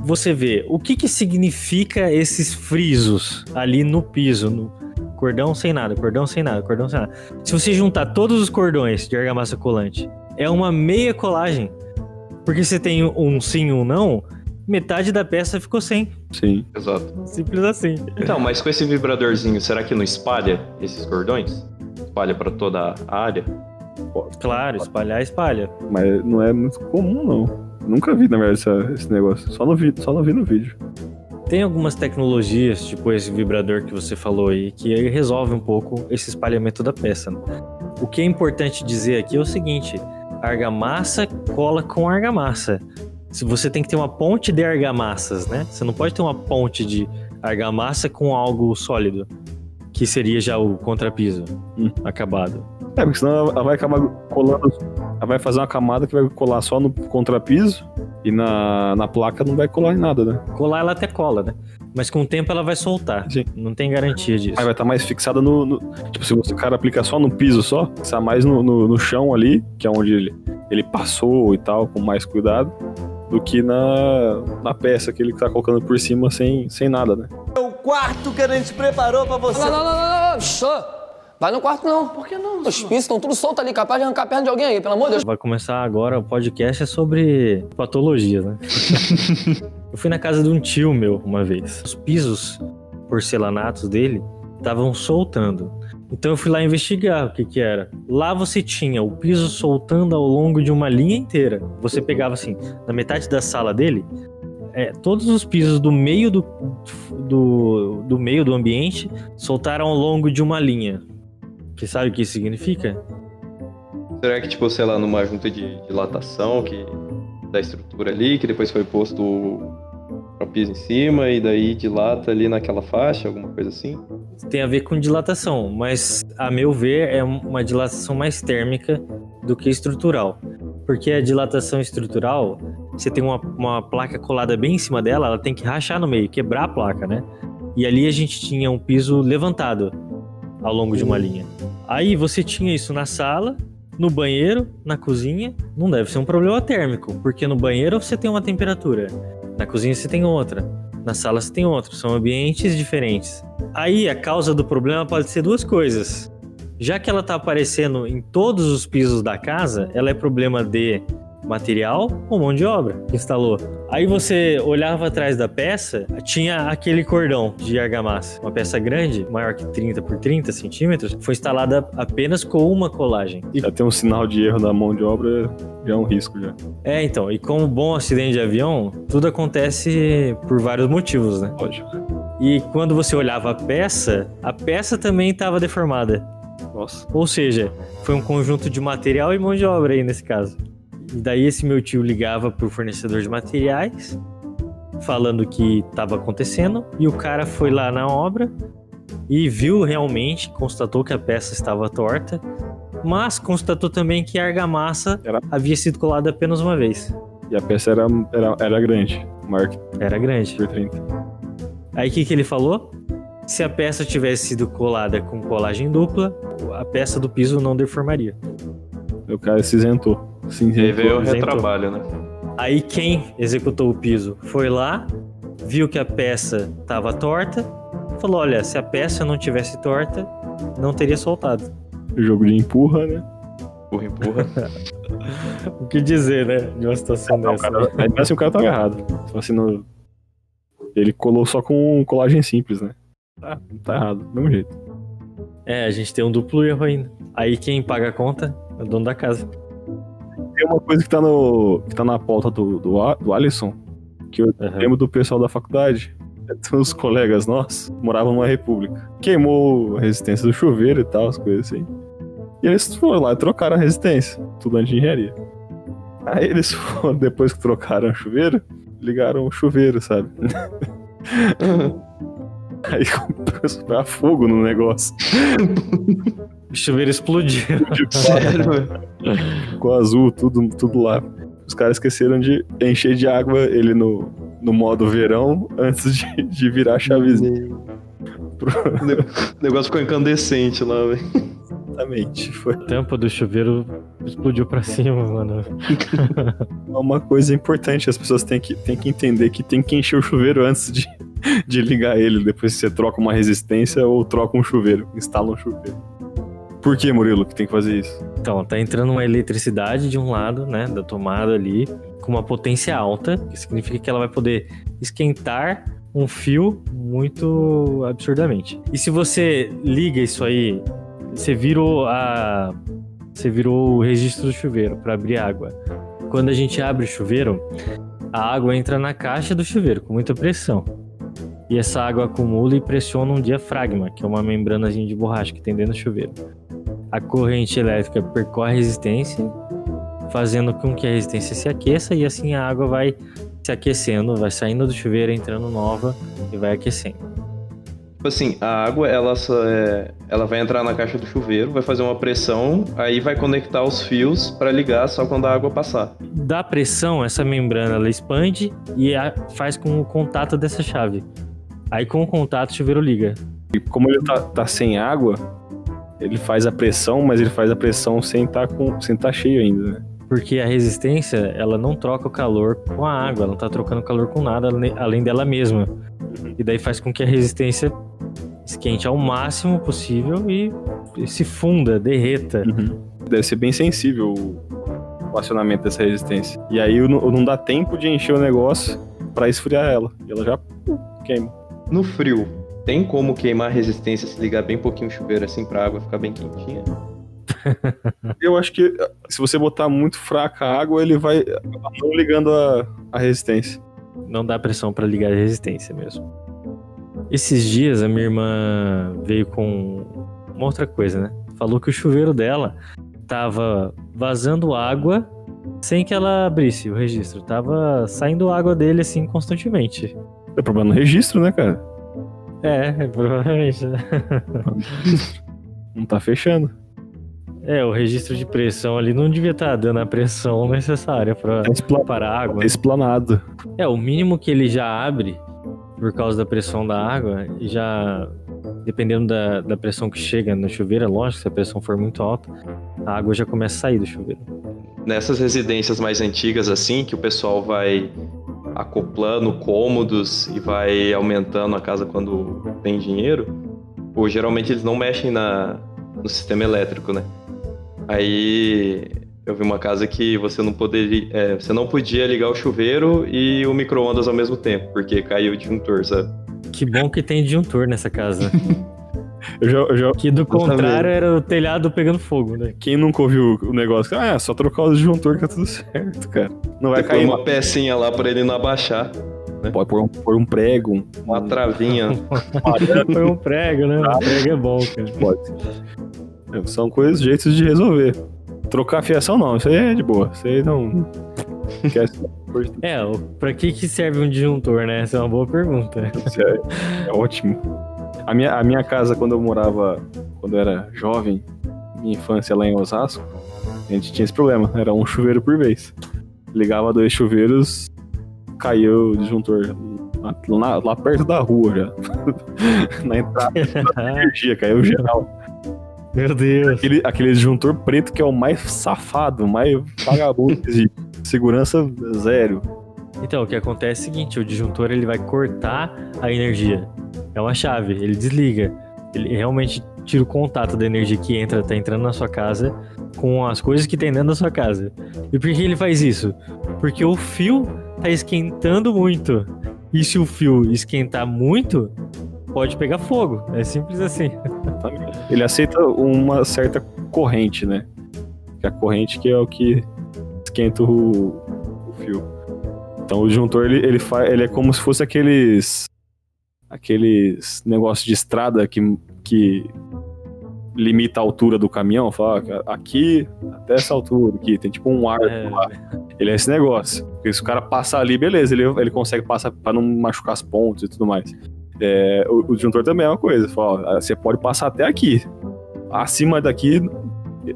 Você vê o que, que significa esses frisos ali no piso, no cordão sem nada, cordão sem nada, cordão sem nada. Se você juntar todos os cordões de argamassa colante, é uma meia colagem. Porque você tem um sim e um não, metade da peça ficou sem. Sim. Exato. Simples assim. Então, mas com esse vibradorzinho, será que não espalha esses cordões? Espalha pra toda a área? Claro, espalhar, espalha. Mas não é muito comum, não. Nunca vi, na verdade, esse negócio. Só, no vi, só não vi no vídeo. Tem algumas tecnologias, tipo esse vibrador que você falou aí, que ele resolve um pouco esse espalhamento da peça. né? O que é importante dizer aqui é o seguinte: argamassa cola com argamassa. Se você tem que ter uma ponte de argamassas, né? Você não pode ter uma ponte de argamassa com algo sólido, que seria já o contrapiso Hum. acabado. É, porque senão ela- ela vai acabar colando. Ela vai fazer uma camada que vai colar só no contrapiso e na, na placa não vai colar em nada, né? Colar ela até cola, né? Mas com o tempo ela vai soltar. Sim. Não tem garantia disso. Aí vai estar mais fixada no, no- Tipo, se você, o cara aplicar só no piso só, fixar mais no, no, no chão ali, que é onde ele, ele passou e tal, com mais cuidado, do que na, na peça que ele tá colocando por cima sem, sem nada, né? O quarto que a gente preparou pra você. Não, não, não, não, não. Vai no quarto, não. Por que não? Os pisos estão tudo soltos ali, capaz de arrancar a perna de alguém aí, pelo amor de Deus. Vai começar agora o podcast é sobre patologias, né? eu fui na casa de um tio meu uma vez. Os pisos porcelanatos dele estavam soltando. Então eu fui lá investigar o que que era. Lá você tinha o piso soltando ao longo de uma linha inteira. Você pegava assim, na metade da sala dele, é, todos os pisos do meio do, do, do meio do ambiente soltaram ao longo de uma linha. Você sabe o que isso significa? Será que, tipo, sei lá, numa junta de dilatação que da estrutura ali, que depois foi posto o piso em cima e daí dilata ali naquela faixa, alguma coisa assim? tem a ver com dilatação, mas a meu ver é uma dilatação mais térmica do que estrutural. Porque a dilatação estrutural, você tem uma, uma placa colada bem em cima dela, ela tem que rachar no meio, quebrar a placa, né? E ali a gente tinha um piso levantado ao longo de uma linha. Aí você tinha isso na sala, no banheiro, na cozinha. Não deve ser um problema térmico, porque no banheiro você tem uma temperatura, na cozinha você tem outra, na sala você tem outra. São ambientes diferentes. Aí a causa do problema pode ser duas coisas. Já que ela está aparecendo em todos os pisos da casa, ela é problema de material ou mão de obra que instalou. Aí você olhava atrás da peça, tinha aquele cordão de argamassa. Uma peça grande, maior que 30 por 30 centímetros, foi instalada apenas com uma colagem. E já tem um sinal de erro da mão de obra, já é um risco já. É, então, e como bom acidente de avião, tudo acontece por vários motivos, né? Lógico. E quando você olhava a peça, a peça também estava deformada. Nossa. Ou seja, foi um conjunto de material e mão de obra aí nesse caso. E daí esse meu tio ligava pro fornecedor de materiais, falando o que estava acontecendo, e o cara foi lá na obra e viu realmente, constatou que a peça estava torta, mas constatou também que a argamassa Era- havia sido colada apenas uma vez. E a peça era, era, era grande, maior que Era grande. por 30. Aí o que, que ele falou? Se a peça tivesse sido colada com colagem dupla, a peça do piso não deformaria. O cara se isentou. Se E aí veio o retrabalho, né? Aí quem executou o piso foi lá, viu que a peça estava torta, falou: olha, se a peça não tivesse torta, não teria soltado. Jogo de empurra, né? Empurra, empurra. O que dizer, né? De uma situação O dessa. cara, aí assim o cara tá agarrado. Só assim, no... Ele colou só com colagem simples, né? Tá, tá errado, do mesmo jeito. É, a gente tem um duplo erro ainda. Aí quem paga a conta é o dono da casa. Tem uma coisa que tá, no, que tá na pauta do, do, do Alisson, que eu Aham. lembro do pessoal da faculdade. Uns colegas nossos moravam numa república. Queimou a resistência do chuveiro e tal, as coisas assim. E eles foram lá e trocaram a resistência, estudante de engenharia. Aí eles foram, depois que trocaram o chuveiro, ligaram o chuveiro, sabe? Aí começou a fogo no negócio. O chuveiro explodiu. Sério? Ficou azul, tudo, tudo lá. Os caras esqueceram de encher de água ele no, no modo verão antes de, de virar a chavezinha. O ne- o negócio ficou incandescente lá, velho. Exatamente. Foi A tampa do chuveiro explodiu pra cima, mano. uma coisa importante. As pessoas têm que, têm que entender que tem que encher o chuveiro antes de, de ligar ele. Depois você troca uma resistência ou troca um chuveiro, instala um chuveiro. Por que, Murilo, que tem que fazer isso? Então, tá entrando uma eletricidade de um lado, né, da tomada ali, com uma potência alta, que significa que ela vai poder esquentar um fio muito absurdamente. E se você liga isso aí, você virou a você virou o registro do chuveiro para abrir água. Quando a gente abre o chuveiro, a água entra na caixa do chuveiro com muita pressão. E essa água acumula e pressiona um diafragma, que é uma membranazinha de borracha que tem dentro do chuveiro a corrente elétrica percorre a resistência, fazendo com que a resistência se aqueça e assim a água vai se aquecendo, vai saindo do chuveiro, entrando nova e vai aquecendo. Tipo assim, a água, ela, é- ela vai entrar na caixa do chuveiro, vai fazer uma pressão, aí vai conectar os fios pra ligar só quando a água passar. Da pressão, essa membrana ela expande e a- faz com o contato dessa chave. Aí com o contato o chuveiro liga. E como ele tá, tá sem água, ele faz a pressão, mas ele faz a pressão sem estar com, sem tá cheio ainda, né? Porque a resistência, ela não troca o calor com a água, ela não tá trocando calor com nada além dela mesma. E daí faz com que a resistência esquente ao máximo possível e, se funda, derreta. Deve ser bem sensível o, acionamento dessa resistência. E aí não, não dá tempo de encher o negócio pra esfriar ela. E ela já queima. No frio, tem como queimar a resistência se ligar bem pouquinho o chuveiro assim pra água ficar bem quentinha? Eu acho que se você botar muito fraca a água, ele vai não ligando a, a resistência. Não dá pressão pra ligar a resistência mesmo. Esses dias a minha irmã veio com uma outra coisa, né? Falou que o chuveiro dela tava vazando água sem que ela abrisse o registro. Tava saindo água dele assim constantemente. É problema no registro, né, cara? É, provavelmente. né? Não tá fechando. É, o registro de pressão ali não devia estar dando a pressão necessária para É expla- para a água. é explanado. É, o mínimo que ele já abre por causa da pressão da água, e já dependendo da, da pressão que chega no chuveiro, é lógico, se a pressão for muito alta, a água já começa a sair do chuveiro. Nessas residências mais antigas assim, que o pessoal vai acoplando cômodos e vai aumentando a casa quando tem dinheiro, ou geralmente eles não mexem na, no sistema elétrico, né? Aí eu vi uma casa que você não poderia, é, você não podia ligar o chuveiro e o micro-ondas ao mesmo tempo, porque caiu o disjuntor, sabe? Que bom que tem disjuntor nessa casa. Eu já, eu já- Que do contrário era o telhado pegando fogo, né? quem nunca ouviu o negócio? Ah, é só trocar o disjuntor que tá tudo certo, cara. Não vai cair uma pecinha lá pra ele não abaixar, Pode pôr um, pôr um prego, um, uma travinha. Foi um prego, né? Um prego é bom, cara. pode. É, São coisas, jeitos de resolver. Trocar a fiação não, isso aí é de boa. Isso aí não. É, pra que que serve um disjuntor, né? Essa é uma boa pergunta. Isso é, é ótimo. A minha, a minha casa, quando eu morava, quando eu era jovem, minha infância lá em Osasco, a gente tinha esse problema. Era um chuveiro por vez. Ligava dois chuveiros, caiu o disjuntor lá, lá- perto da rua já. Na entrada da energia, caiu geral. Meu Deus. Aquele, aquele disjuntor preto que é o mais safado, o mais vagabundo existe. Segurança zero. Então, o que acontece é o seguinte, o disjuntor ele vai cortar a energia. É uma chave, ele desliga. Ele realmente tira o contato da energia que entra, tá entrando na sua casa com as coisas que tem dentro da sua casa. E por que ele faz isso? Porque o fio tá esquentando muito. E se o fio esquentar muito, pode pegar fogo. É simples assim. Ele aceita uma certa corrente, né? A corrente que é o que esquenta o, o fio. Então o disjuntor ele, ele, faz, ele é como se fosse aqueles aqueles negócios de estrada que, que limita a altura do caminhão. Fala, "Ah, aqui até essa altura, aqui tem tipo um ar É, lá. Ele é esse negócio. Porque se o cara passar ali, beleza, ele, ele consegue passar pra não machucar as pontes e tudo mais. É, o, o disjuntor também é uma coisa. Fala, você pode passar até aqui. Acima daqui,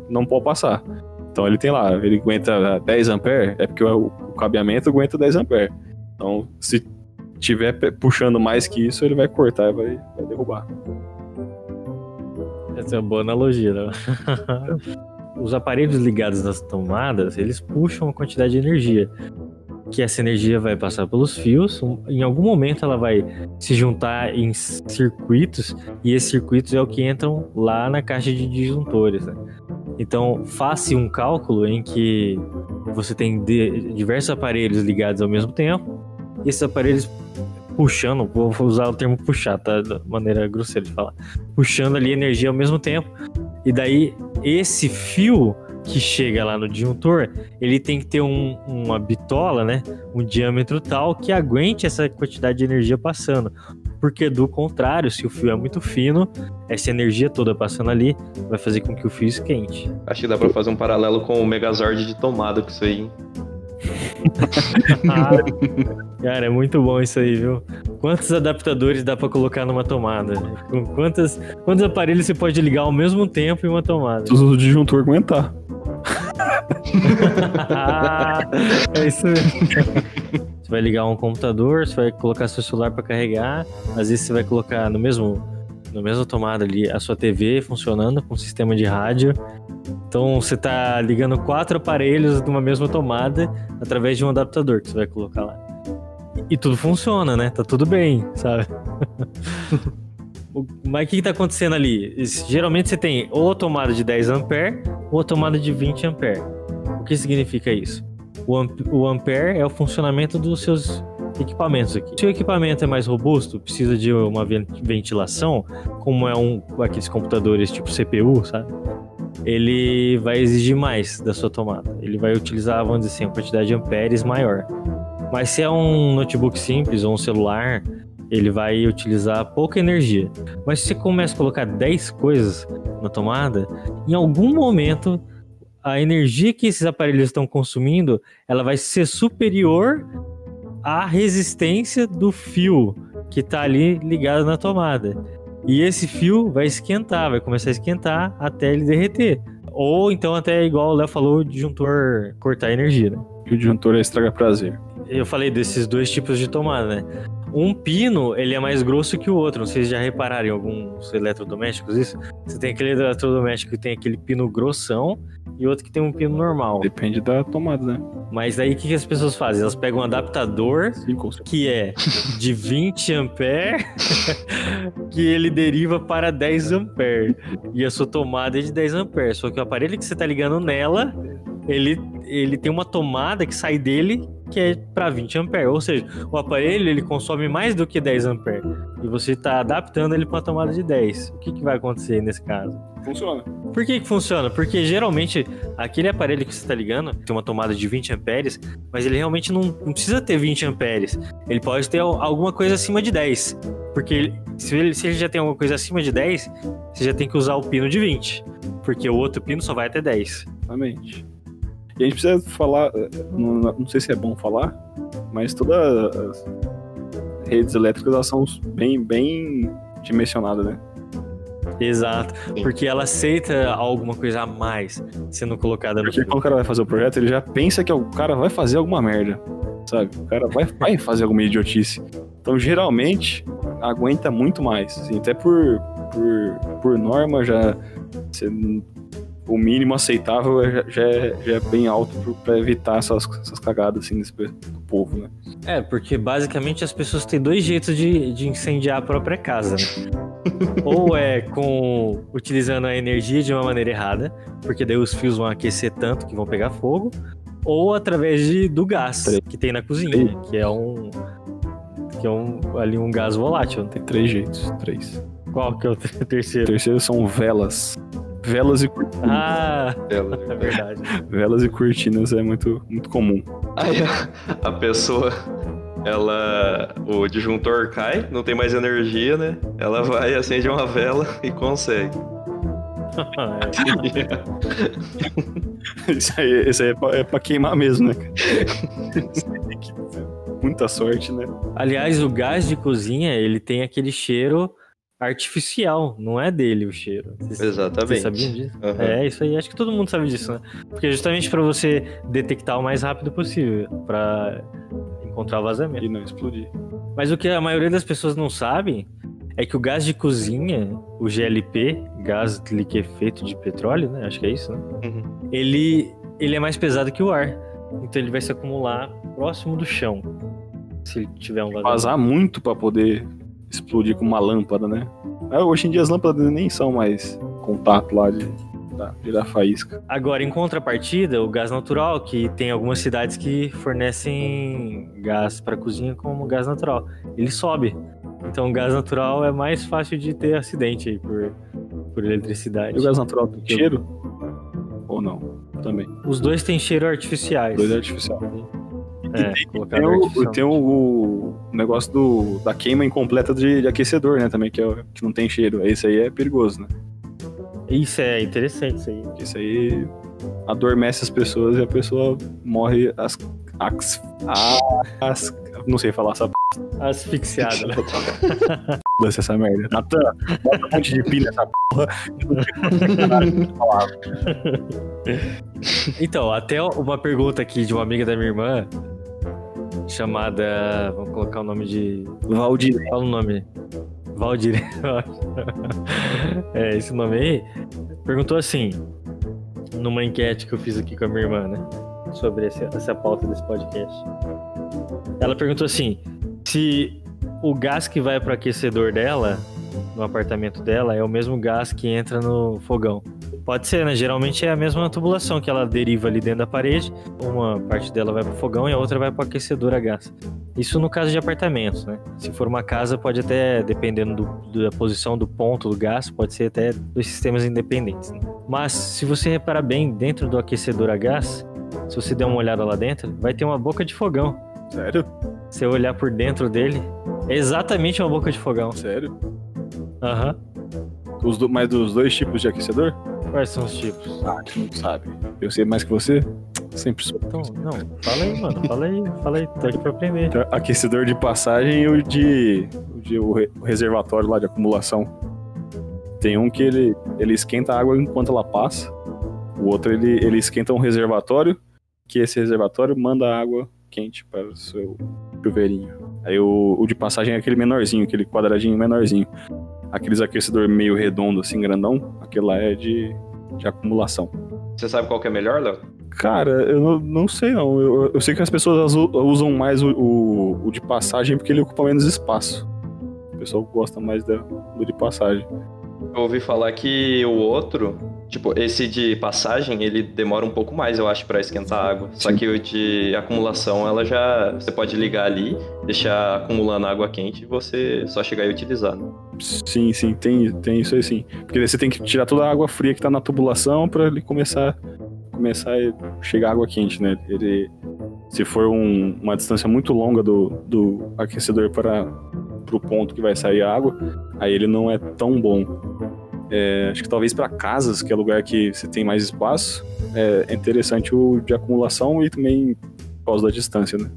não pode passar. Então ele tem lá, ele aguenta 10 ampere, é porque o, o cabeamento aguenta 10 ampere. Então, se tiver puxando mais que isso, ele vai cortar e vai, vai derrubar. Essa é uma boa analogia, né? Os aparelhos ligados nas tomadas, eles puxam uma quantidade de energia. Que essa energia vai passar pelos fios, em algum momento ela vai se juntar em circuitos, e esses circuitos é o que entram lá na caixa de disjuntores. né? Então, faça um cálculo em que você tem diversos aparelhos ligados ao mesmo tempo, esses aparelhos puxando, vou usar o termo puxar, tá? Da maneira grosseira de falar puxando ali energia ao mesmo tempo. E daí, esse fio que chega lá no disjuntor, ele tem que ter um- uma bitola, né? Um diâmetro tal que aguente essa quantidade de energia passando. Porque do contrário, se o fio é muito fino, essa energia toda passando ali vai fazer com que o fio esquente. Acho que dá pra fazer um paralelo com o Megazord de tomada com isso aí. hein? Ah, cara, é muito bom isso aí, viu? Quantos adaptadores dá pra colocar numa tomada? Com Quantas, quantos aparelhos você pode ligar ao mesmo tempo em uma tomada? Se o disjuntor aguentar. É isso mesmo. Você vai ligar um computador, você vai colocar seu celular para carregar, às vezes você vai colocar no mesmo no mesmo tomada ali a sua TV funcionando com sistema de rádio. Então você tá ligando quatro aparelhos numa mesma tomada através de um adaptador que você vai colocar lá. E tudo funciona, né? Tá tudo bem, sabe? Mas o que, que tá acontecendo ali? Geralmente você tem ou a tomada de 10 ampere ou a tomada de 20 ampere. O que significa isso? O, amp- o ampere é o funcionamento dos seus equipamentos aqui. Se o equipamento é mais robusto, precisa de uma ven- ventilação, como é um aqueles computadores tipo CPU, sabe? Ele vai exigir mais da sua tomada. Ele vai utilizar, vamos dizer assim, uma quantidade de amperes maior. Mas se é um notebook simples ou um celular, ele vai utilizar pouca energia. Mas se você começa a colocar 10 coisas na tomada, em algum momento a energia que esses aparelhos estão consumindo, ela vai ser superior à resistência do fio que está ali ligado na tomada. E esse fio vai esquentar, vai começar a esquentar até ele derreter. Ou então até igual o Léo falou, o disjuntor cortar energia, né? O disjuntor estraga prazer. Eu falei desses dois tipos de tomada, né? Um pino, ele é mais grosso que o outro. Não sei se já repararam em alguns eletrodomésticos isso. Você tem aquele eletrodoméstico que tem aquele pino grossão e outro que tem um pino normal. Depende da tomada, né? Mas aí o que, que as pessoas fazem? Elas pegam um adaptador que é de 20 ampere que ele deriva para 10 ampere. E a sua tomada é de 10 ampere. Só que o aparelho que você tá ligando nela, ele, ele tem uma tomada que sai dele que é para 20 ampere. Ou seja, o aparelho ele consome mais do que 10 ampere. E você está adaptando ele para uma tomada de 10. O que, que vai acontecer nesse caso? Funciona. Por que, que funciona? Porque geralmente aquele aparelho que você está ligando tem uma tomada de 20 amperes, mas ele realmente não, não precisa ter 20 amperes. Ele pode ter al- alguma coisa acima de 10. Porque se, ele, se ele já tem alguma coisa acima de 10, você já tem que usar o pino de 20. Porque o outro pino só vai até 10. Exatamente. E a gente precisa falar, eh, não, não sei se é bom falar, mas todas as redes elétricas elas são bem, bem dimensionadas, né? Exato. Porque ela aceita alguma coisa a mais sendo colocada no Porque quando o cara vai fazer o projeto, ele já pensa que o cara vai fazer alguma merda, sabe? O cara vai, vai fazer alguma idiotice. Então, geralmente, aguenta muito mais. assim, até por, por, por norma, já você- o mínimo aceitável é- já, é, já é bem alto pra evitar essas, essas cagadas assim, desse, do povo, né? É, porque basicamente as pessoas têm dois jeitos de, de incendiar a própria casa, né? Ou é com utilizando a energia de uma maneira errada, porque daí os fios vão aquecer tanto que vão pegar fogo, ou através de, do gás Três. que tem na cozinha, que é um que é um ali um gás volátil. Tem três jeitos, três. Qual que é o ter- O terceiro? terceiro são velas. Velas e cortinas. Ah, Ela, é verdade. Velas e cortinas é muito, muito comum. Aí a, a pessoa, ela. O disjuntor cai, não tem mais energia, né? Ela vai, acende uma vela e consegue. Isso aí, isso aí é, pra, é pra queimar mesmo, né? cara? Isso aí tem que ter muita sorte, né? Aliás, o gás de cozinha, ele tem aquele cheiro artificial, não é dele o cheiro. Vocês- Vocês Exatamente. sabiam disso? Aham. É, isso aí, acho que todo mundo sabe disso, né? Porque é justamente pra você detectar o mais rápido possível, pra encontrar o vazamento. E não explodir. Mas o que a maioria das pessoas não sabem é que o gás de cozinha, o GLP, gás liquefeito de petróleo, né? Acho que é isso, né? Uhum. Ele, ele é mais pesado que o ar. Então ele vai se acumular próximo do chão. Se ele tiver um vazamento. Vazar muito pra poder explodir com uma lâmpada, né? Ah, hoje em dia as lâmpadas nem são mais contato lá de, dar faísca. Agora, em contrapartida, o gás natural, que tem algumas cidades que fornecem gás para cozinha como gás natural, ele sobe. Então, o gás natural é mais fácil de ter acidente aí por, por eletricidade. E o gás natural tem cheiro? Ou não? Também. Os dois têm cheiro artificiais. Dois é artificial. É, Tem colocado o, tem o, o negócio do, da queima incompleta de, de aquecedor, né? Também, que, é, que não tem cheiro. Esse aí é perigoso, né? Isso é interessante, isso aí. Esse aí adormece as pessoas e a pessoa morre as. as, as não sei falar essa p Asfixiado, né? essa merda. Natan, bota um monte de pilha nessa porra. Então, até uma pergunta aqui de uma amiga da minha irmã, chamada. Vamos colocar o nome de. Valdir. Fala o nome. Valdir. é, esse nome aí. Perguntou assim, numa enquete que eu fiz aqui com a minha irmã, né? Sobre esse- essa pauta desse podcast. Ela perguntou assim: se o gás que vai pro aquecedor dela, no apartamento dela, é o mesmo gás que entra no fogão. Pode ser, né? Geralmente é a mesma tubulação que ela deriva ali dentro da parede. Uma parte dela vai pro fogão e a outra vai pro aquecedor a gás. Isso no caso de apartamentos, né? Se for uma casa, pode até, dependendo do- da posição do ponto do gás, pode ser até dois sistemas independentes. né? Mas se você reparar bem, dentro do aquecedor a gás, se você der uma olhada lá dentro, vai ter uma boca de fogão. Sério? Se você olhar por dentro dele, é exatamente uma boca de fogão. Sério? Aham. Os do, mas dos dois tipos de aquecedor? Quais são os tipos? Ah, tu não sabe. Eu sei mais que você? Sempre sou. Então, não, fala aí, mano. Fala aí, fala aí. Tô aqui pra aprender. Então, Aquecedor de passagem e o de, o de- o reservatório lá de acumulação. Tem um que ele, ele esquenta a água enquanto ela passa O outro ele, ele esquenta um reservatório, que esse reservatório manda água quente para o seu chuveirinho. Aí o, o de passagem é aquele menorzinho, aquele quadradinho menorzinho. Aqueles aquecedor meio redondo, assim, grandão, aquele lá é de, de acumulação. Você sabe qual que é melhor, Léo? Cara, eu não, não sei não. Eu, eu sei que as pessoas usam mais o, o, o de passagem porque ele ocupa menos espaço. O pessoal gosta mais da- do de passagem. Eu ouvi falar que o outro, tipo, esse de passagem, ele demora um pouco mais, eu acho, pra esquentar a água. Só que o de acumulação, ela já. Você pode ligar ali, deixar acumulando água quente e você só chegar e utilizar. Né? Sim, sim, tem, tem isso aí sim. Porque você tem que tirar toda a água fria que tá na tubulação pra ele começar, começar a chegar água quente, né? Ele, se for um- uma distância muito longa do, do aquecedor para pro ponto que vai sair a água, aí ele não é tão bom. É, acho que talvez para casas, que é lugar que você tem mais espaço, é, interessante o de acumulação e também por causa da distância, né?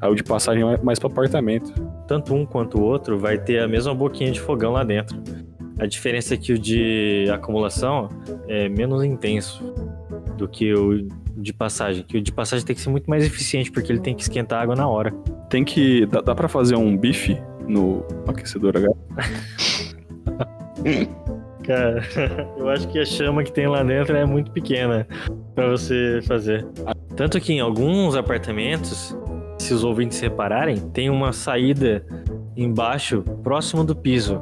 Aí o de passagem é mais para apartamento. Tanto um quanto o outro vai ter a mesma boquinha de fogão lá dentro. A diferença é que o de acumulação é menos intenso do que o de passagem. Que o de passagem tem que ser muito mais eficiente, porque ele tem que esquentar a água na hora. Tem que. Dá, dá pra fazer um bife no aquecedor H? Cara, eu acho que a chama que tem lá dentro é muito pequena pra você fazer. Tanto que em alguns apartamentos, se os ouvintes repararem, tem uma saída embaixo, próximo do piso.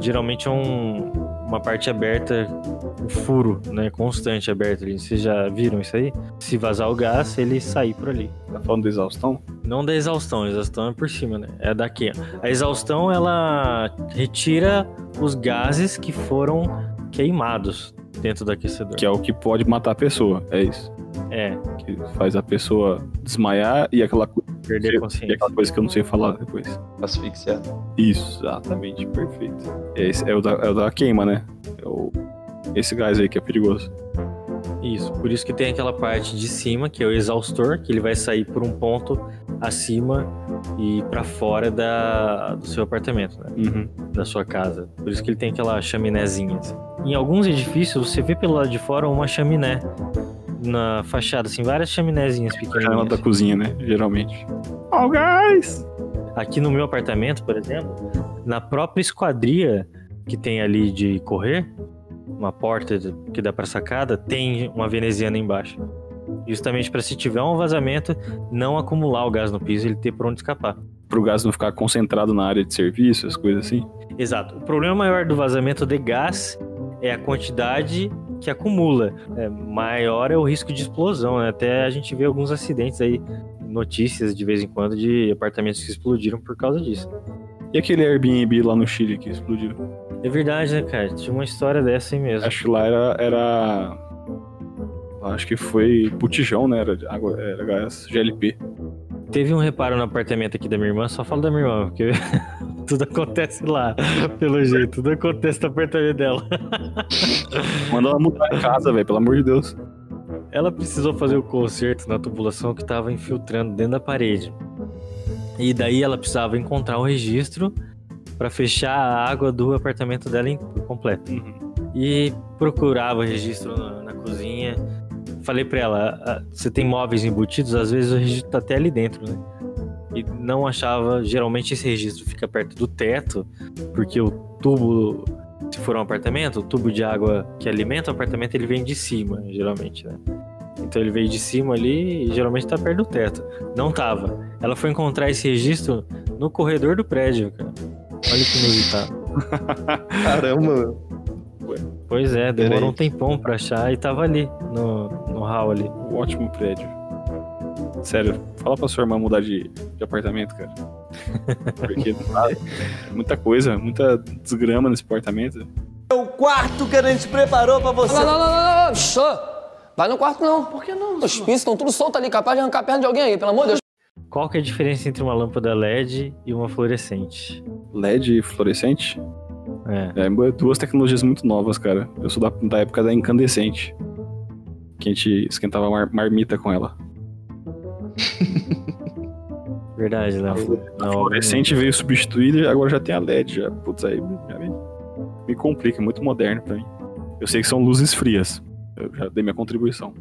Geralmente é um- uma parte aberta, um furo, né, constante aberto ali. Vocês já viram isso aí? Se vazar o gás, ele sai por ali. Tá falando do exaustão? Não da exaustão, a exaustão é por cima, né? É daqui. A exaustão ela retira os gases que foram queimados dentro do aquecedor. Que é o que pode matar a pessoa. É isso. É, Que faz a pessoa desmaiar e aquela, perder a consciência. aquela coisa que eu não sei falar depois. Asfixiar. Isso, exatamente, perfeito. Esse é o da, é o da queima, né? É o, esse gás aí que é perigoso. Isso, por isso que tem aquela parte de cima, que é o exaustor, que ele vai sair por um ponto acima e pra fora da, do seu apartamento, né? Uhum. da sua casa. Por isso que ele tem aquela chaminézinha. assim. Em alguns edifícios, você vê pelo lado de fora uma chaminé na fachada, assim, várias chaminézinhas Janela pequenininhas. da cozinha, né? Geralmente. Ó, o gás! Aqui no meu apartamento, por exemplo, na própria esquadria que tem ali de correr, uma porta que dá pra sacada, tem uma veneziana embaixo. Justamente para se tiver um vazamento, não acumular o gás no piso e ele ter por onde escapar. Pro gás não ficar concentrado na área de serviço, as coisas assim. Exato. O problema maior do vazamento de gás é a quantidade que acumula. É, maior é o risco de explosão. né? Até a gente vê alguns acidentes aí, notícias de vez em quando de apartamentos que explodiram por causa disso. E aquele Airbnb lá no Chile que explodiu? É verdade, né, cara? Tinha uma história dessa aí mesmo. Acho que lá era. era... Acho que foi botijão, né? Era água, era gás GLP. Teve um reparo no apartamento aqui da minha irmã, só falo da minha irmã, porque tudo acontece lá, pelo jeito. Tudo acontece no apartamento dela. Manda ela mudar em casa, velho, pelo amor de Deus. Ela precisou fazer o conserto na tubulação que estava infiltrando dentro da parede. E daí ela precisava encontrar o registro para fechar a água do apartamento dela em- completo. E procurava o registro na, na cozinha. Falei para ela, "Ah, você tem móveis embutidos, às vezes o registro tá até ali dentro, né? E não achava, geralmente esse registro fica perto do teto, porque o tubo, se for um apartamento, o tubo de água que alimenta o apartamento, ele vem de cima, geralmente, né? Então ele veio de cima ali e geralmente tá perto do teto. Não tava. Ela foi encontrar esse registro no corredor do prédio, cara. Olha que inusitado. Caramba, Pois é, demorou um tempão pra achar e tava ali, no, no hall ali. Um ótimo prédio. Sério, fala pra sua irmã mudar de, de apartamento, cara. Porque é muita coisa, muita desgrama nesse apartamento. É o quarto que a gente preparou pra você. Não, não, não, não, não. Vai no quarto, não. Por que não? Os pisos estão tudo soltos ali, capaz de arrancar a perna de alguém aí, pelo amor de Deus. Qual que é a diferença entre uma lâmpada LED e uma fluorescente? LED fluorescente É. é duas tecnologias muito novas, cara. Eu sou da, da época da incandescente. Que a gente esquentava mar- marmita com ela. Verdade, Léo. A Não, fluorescente veio substituir e agora já tem a LED. Já, putz, aí já me, me complica, é muito moderno pra mim. Eu sei que são luzes frias. Eu já dei minha contribuição.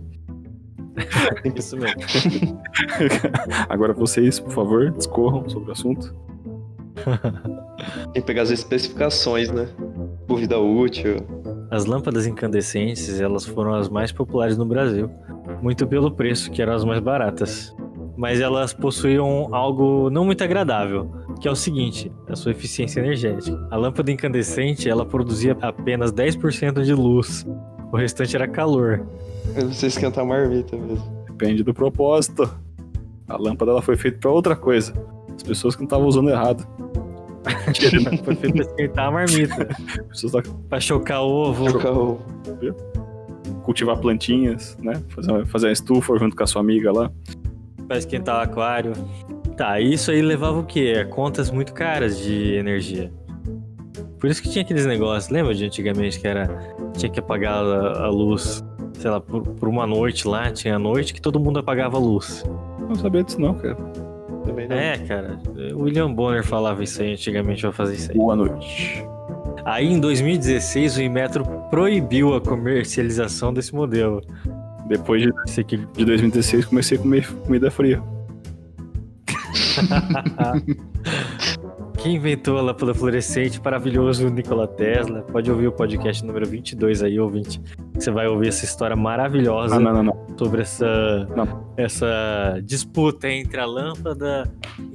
Isso mesmo. Agora vocês, por favor, discorram sobre o assunto. Tem que pegar as especificações, né? Por vida útil. As lâmpadas incandescentes, elas foram as mais populares no Brasil, muito pelo preço, que eram as mais baratas. Mas elas possuíam algo não muito agradável, que é o seguinte, a sua eficiência energética. A lâmpada incandescente, ela produzia apenas 10% de luz. O restante era calor. Você esquentar a marmita mesmo. Depende do propósito. A lâmpada ela foi feita pra outra coisa. As pessoas que não estavam usando errado. Foi feito pra esquentar a marmita, As pessoas lá pra chocar ovo. O- cultivar plantinhas, né? Fazer, fazer a estufa junto com a sua amiga lá. Pra esquentar o aquário. Tá, isso aí levava o quê? A Contas muito caras de energia. Por isso que tinha aqueles negócios, lembra de antigamente que era. Tinha que apagar a, a luz, sei lá, por, por uma noite lá, tinha a noite que todo mundo apagava a luz. Não sabia disso não, cara. Também não. É, cara. O William Bonner falava isso aí antigamente pra fazer isso aí. Boa noite. Aí em 2016 o Inmetro proibiu a comercialização desse modelo. Depois de, de 2016 comecei a comer comida fria. Quem inventou a lâmpada fluorescente? Maravilhoso Nikola Tesla. Pode ouvir o podcast número 22 aí, ouvinte. Você vai ouvir essa história maravilhosa Ah, não, não, não. sobre essa, essa disputa entre a lâmpada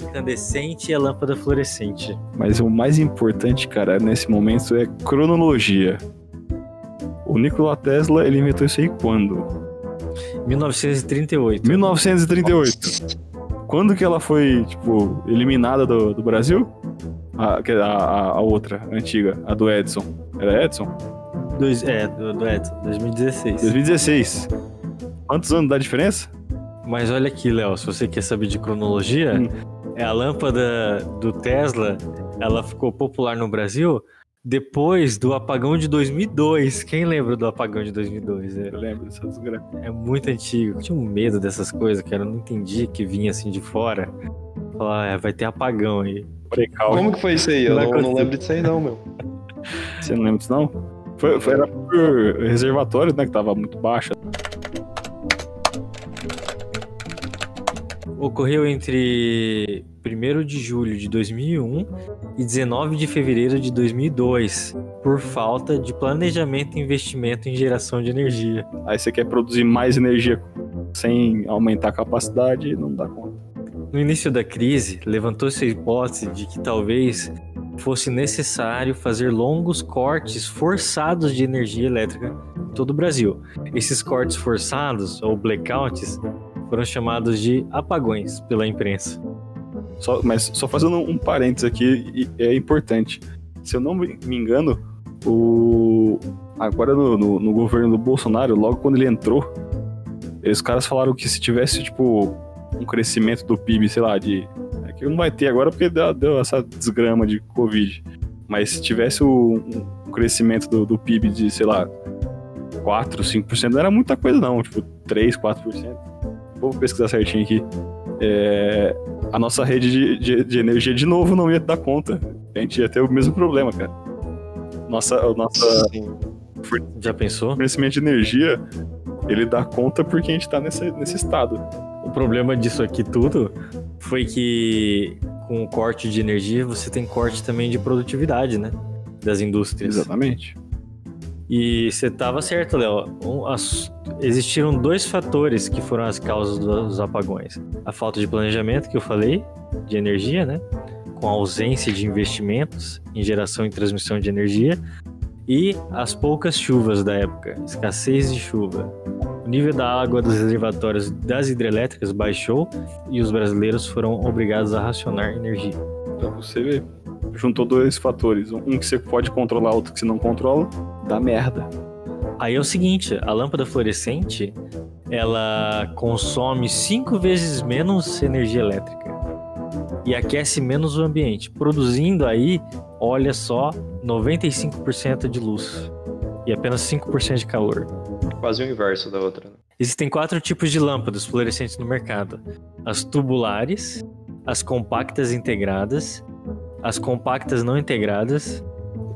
incandescente e a lâmpada fluorescente. Mas o mais importante, cara, nesse momento é cronologia. O Nikola Tesla, ele inventou isso aí quando? 1938. 1938. Quando que ela foi, tipo, eliminada do, do Brasil? A, a, a, a outra, a antiga, a do Edson. Era Edson? Dois, é, do, do Edson, 2016. 2016. Quantos anos dá diferença? Mas olha aqui, Léo, se você quer saber de cronologia, Hum. é a lâmpada do Tesla, ela ficou popular no Brasil depois do apagão de 2002. Quem lembra do apagão de 2002? É, Eu lembro dessa desgraça. é muito antigo. Eu tinha um medo dessas coisas, cara. Eu não entendi que vinha assim de fora. Falar, ah, vai ter apagão aí. Como que foi isso aí? Eu não, não acontecer. lembro disso aí não, meu. Você não lembra disso, não? Foi, foi, era por reservatório, né? Que tava muito baixo. Ocorreu entre 1 de julho de 2001 e 19 de fevereiro de 2002, por falta de planejamento e investimento em geração de energia. Aí você quer produzir mais energia sem aumentar a capacidade e não dá conta. No início da crise, levantou-se a hipótese de que talvez fosse necessário fazer longos cortes forçados de energia elétrica em todo o Brasil. Esses cortes forçados, ou blackouts, foram chamados de apagões pela imprensa. Só, mas só fazendo um parênteses aqui, é importante. Se eu não me engano, o agora no, no- no governo do Bolsonaro, logo quando ele entrou, os caras falaram que se tivesse, tipo, um crescimento do PIB, sei lá, de. É que não vai ter agora porque deu, deu essa desgrama de Covid. Mas se tivesse o- um crescimento do, do PIB de, sei lá, 4, 5%, não era muita coisa, não. Tipo, 3, 4%. Vou pesquisar certinho aqui. É, a nossa rede de, de- de energia de novo não ia dar conta. A gente ia ter o mesmo problema, cara. Nossa, o nosso Sim. Já pensou? fornecimento de energia, ele dá conta porque a gente tá nesse, nesse estado. O problema disso aqui tudo foi que com o corte de energia você tem corte também de produtividade, né? Das indústrias. Exatamente. E você estava certo, Léo. Existiram dois fatores que foram as causas dos apagões: a falta de planejamento, que eu falei, de energia, né? Com a ausência de investimentos em geração e transmissão de energia, e as poucas chuvas da época, escassez de chuva. O nível da água dos reservatórios das hidrelétricas baixou e os brasileiros foram obrigados a racionar energia. Pra você ver. Juntou dois fatores. Um que você pode controlar, outro que você não controla. Dá merda. Aí é o seguinte, a lâmpada fluorescente, ela consome cinco vezes menos energia elétrica e aquece menos o ambiente, produzindo aí, olha só, 95% de luz e apenas 5% de calor. Quase o inverso da outra. né? Existem quatro tipos de lâmpadas fluorescentes no mercado: as tubulares, as compactas integradas, as compactas não integradas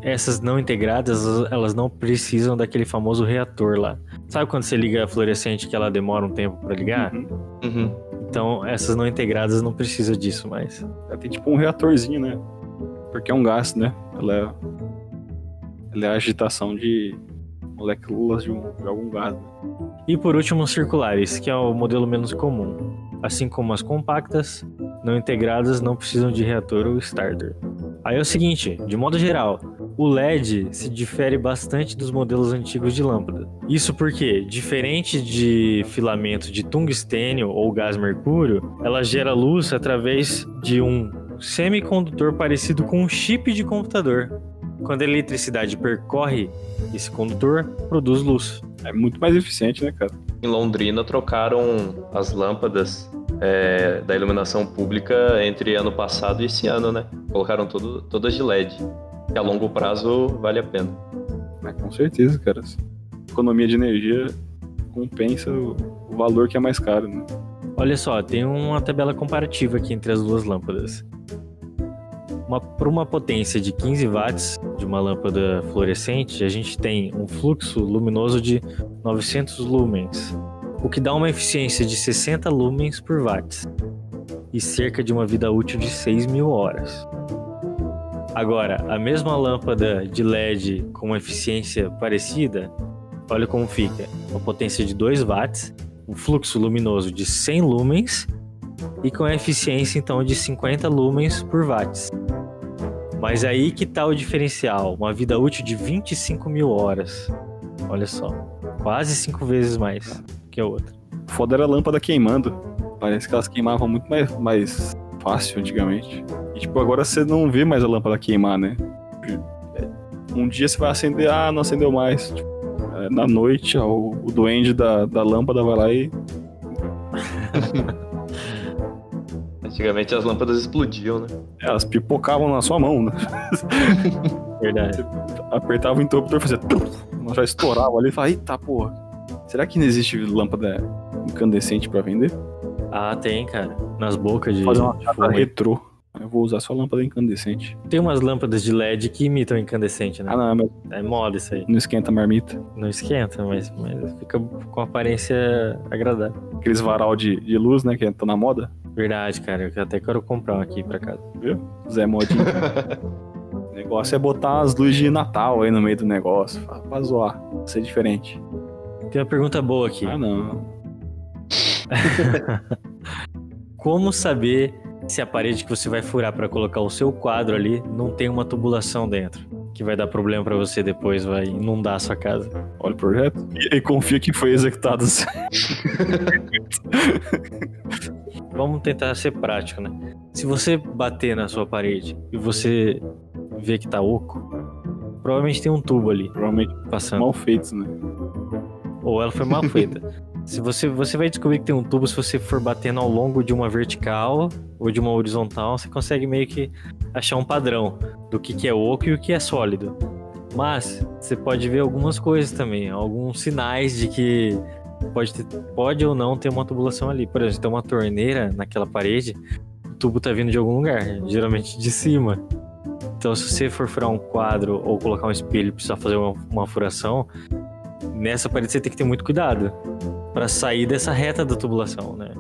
essas não integradas, elas- não precisam daquele famoso reator lá. Sabe quando você liga a fluorescente que ela demora um tempo pra ligar? Uhum. Uhum. Então, essas não integradas não precisam disso mais. Ela tem tipo um reatorzinho, né? Porque é um gás, né? Ela é, ela é a agitação de moléculas de, um- de algum gás. né? E por último, os circulares, que é o modelo menos comum. Assim como as compactas, não integradas não precisam de reator ou starter. Aí é o seguinte, de modo geral, o LED se difere bastante dos modelos antigos de lâmpada. Isso porque, diferente de filamento de tungstênio ou gás mercúrio, ela gera luz através de um semicondutor parecido com um chip de computador. Quando a eletricidade percorre esse condutor, produz luz. É muito mais eficiente, né, cara? Em Londrina trocaram as lâmpadas é, da iluminação pública entre ano passado e esse ano, né? Colocaram tudo, todas de LED. Que a longo prazo vale a pena. É, com certeza, cara. Economia de energia compensa o, valor que é mais caro, né? Olha só, tem uma tabela comparativa aqui entre as duas lâmpadas. Uma, por uma potência de 15 watts de uma lâmpada fluorescente, a gente tem um fluxo luminoso de 900 lumens, o que dá uma eficiência de 60 lumens por watts e cerca de uma vida útil de 6 mil horas. Agora, a mesma lâmpada de LED com uma eficiência parecida, olha como fica: uma potência de 2 watts um fluxo luminoso de 100 lumens e com a eficiência então de 50 lumens por watts. Mas aí que tá o diferencial, uma vida útil de 25 mil horas. Olha só, quase cinco vezes mais que a outra. Foda era a lâmpada queimando. Parece que elas queimavam muito mais, mais fácil antigamente. E tipo, agora você não vê mais a lâmpada queimar, né? Um dia você vai acender, ah, não acendeu mais. Tipo, é, na noite, ó, o, o duende da, da lâmpada vai lá e. Antigamente as lâmpadas explodiam, né? Elas pipocavam na sua mão, né? Verdade. Apertava o interruptor e fazia. Ela já estourava ali e falava, eita porra. Será que não existe lâmpada incandescente pra vender? Ah, tem, cara. Nas bocas de. Fazer uma fumo. retrô. Eu vou usar só lâmpada incandescente. Tem umas lâmpadas de LED que imitam incandescente, né? Ah, não, mas É moda isso aí. não esquenta a marmita. Não esquenta, mas, mas fica com aparência agradável. Aqueles varal de, de luz, né, que tá na moda. Verdade, cara. Eu até quero comprar um aqui pra casa. Viu? Zé Modinho. o negócio é botar as luzes de Natal aí no meio do negócio. Pra, pra zoar. Pra ser diferente. Tem uma pergunta boa aqui. Ah, não. Como saber se a parede que você vai furar pra colocar o seu quadro ali não tem uma tubulação dentro? Que vai dar problema pra você depois, vai inundar a sua casa. Olha o projeto. E, e confia que foi executado. Vamos tentar ser prático, né? Se você bater na sua parede e você vê que tá oco, provavelmente tem um tubo ali Provavelmente passando. mal feitos, né? Ou ela foi mal feita. se você, você vai descobrir que tem um tubo se você for batendo ao longo de uma vertical ou de uma horizontal, você consegue meio que achar um padrão do que, que é oco e o que é sólido. Mas você pode ver algumas coisas também, alguns sinais de que pode, ter, pode ou não ter uma tubulação ali. Por exemplo, tem uma torneira naquela parede, o tubo tá vindo de algum lugar, geralmente de cima. Então, se você for furar um quadro ou colocar um espelho e precisar fazer uma, uma furação, nessa parede você tem que ter muito cuidado para sair dessa reta da tubulação, né?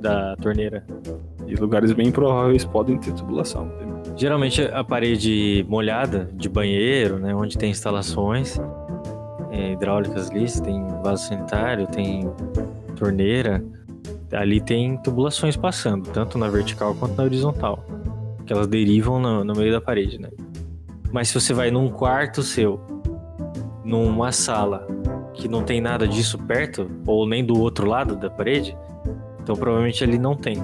Da torneira. E lugares bem prováveis podem ter tubulação. Geralmente a parede molhada de banheiro, né? Onde tem instalações é, hidráulicas ali, tem vaso sanitário, tem torneira. Ali tem tubulações passando, tanto na vertical quanto na horizontal. Que elas derivam no, no meio da parede, né? Mas se você vai num quarto seu, numa sala que não tem nada disso perto, ou nem do outro lado da parede, então provavelmente ali não tem.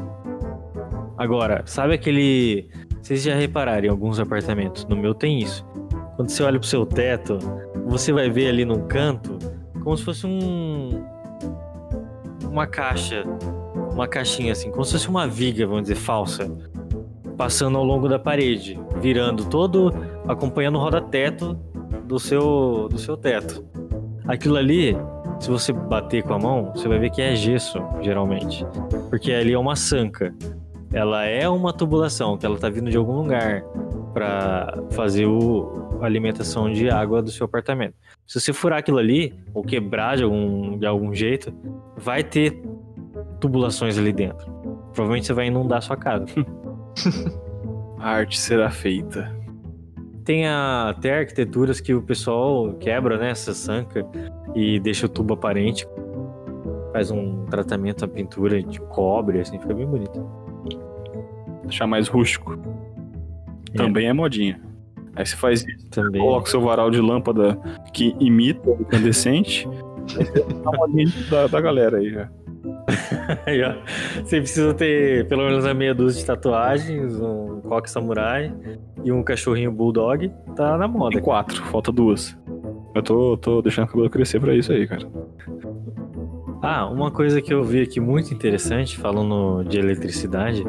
Agora, sabe aquele. Vocês já repararam em alguns apartamentos? No meu tem isso. Quando você olha pro seu teto, você vai ver ali num canto como se fosse um. Uma caixa. Uma caixinha assim, como se fosse uma viga, vamos dizer, falsa. Passando ao longo da parede, virando todo. acompanhando o roda-teto do seu, do seu teto. Aquilo ali, se você bater com a mão, você vai ver que é gesso, geralmente. Porque ali é uma sanca. Ela é uma tubulação, que ela tá vindo de algum lugar para fazer o, alimentação de água do seu apartamento. Se você furar aquilo ali, ou quebrar de algum, de algum jeito, vai ter tubulações ali dentro. Provavelmente você vai inundar a sua casa. A arte será feita. Tem a- até arquiteturas que o pessoal quebra, né? Essa sanca e deixa o tubo aparente. Faz um tratamento à pintura de cobre, assim, fica bem bonito. Deixar mais rústico. Também é modinha. Aí você faz isso, Também. coloca o seu varal de lâmpada que imita o incandescente. É uma modinha da, da galera aí já. Você precisa ter pelo menos a meia dúzia de tatuagens, um coque samurai e um cachorrinho bulldog. Tá na moda. Tem quatro, falta duas. Eu tô, tô deixando o cabelo crescer pra isso aí, cara. Ah, uma coisa que eu vi aqui muito interessante, falando de eletricidade,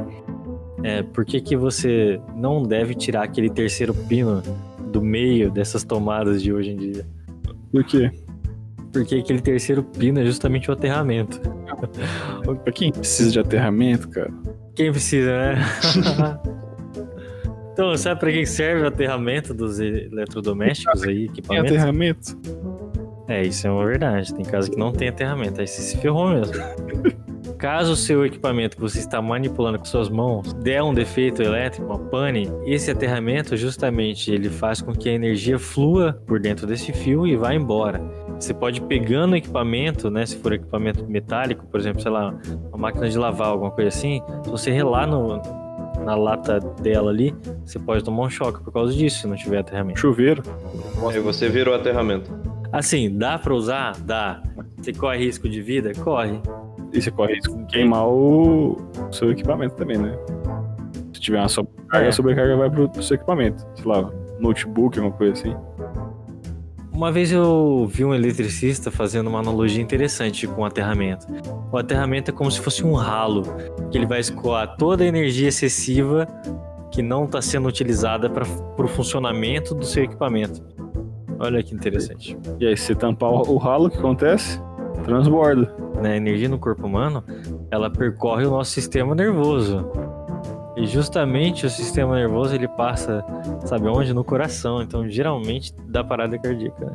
é por que, que você não deve tirar aquele terceiro pino do meio dessas tomadas de hoje em dia? Por quê? Porque aquele terceiro pino é justamente o aterramento. Pra quem precisa de aterramento, cara? Quem precisa, né? então, sabe pra que serve o aterramento dos eletrodomésticos aí, Tem aterramento? É, isso é uma verdade. Tem casa que não tem aterramento, aí você se ferrou mesmo. Caso o seu equipamento que você está manipulando com suas mãos der um defeito elétrico, uma pane, esse aterramento justamente ele faz com que a energia flua por dentro desse fio e vá embora. Você pode ir pegando o equipamento, né? Se for equipamento metálico, por exemplo, sei lá, uma máquina de lavar, alguma coisa assim, se você relar no, na lata dela ali, você pode tomar um choque por causa disso, se não tiver aterramento. Chuveiro? Aí você virou aterramento. Assim, dá pra usar? Dá. Você corre risco de vida? Corre. E você corre risco de queimar o seu equipamento também, né? Se tiver uma sobrecarga, É. a sobrecarga vai pro, pro seu equipamento. Sei lá, notebook, alguma coisa assim. Uma vez eu vi um eletricista fazendo uma analogia interessante com o aterramento. O aterramento é como se fosse um ralo, que ele vai escoar toda a energia excessiva que não está sendo utilizada para o funcionamento do seu equipamento. Olha que interessante. E aí, se tampar o o ralo, o que acontece? Transborda. né, a energia no corpo humano, ela percorre o nosso sistema nervoso. E justamente o sistema nervoso ele passa, sabe onde? No coração. Então, geralmente dá parada cardíaca, né?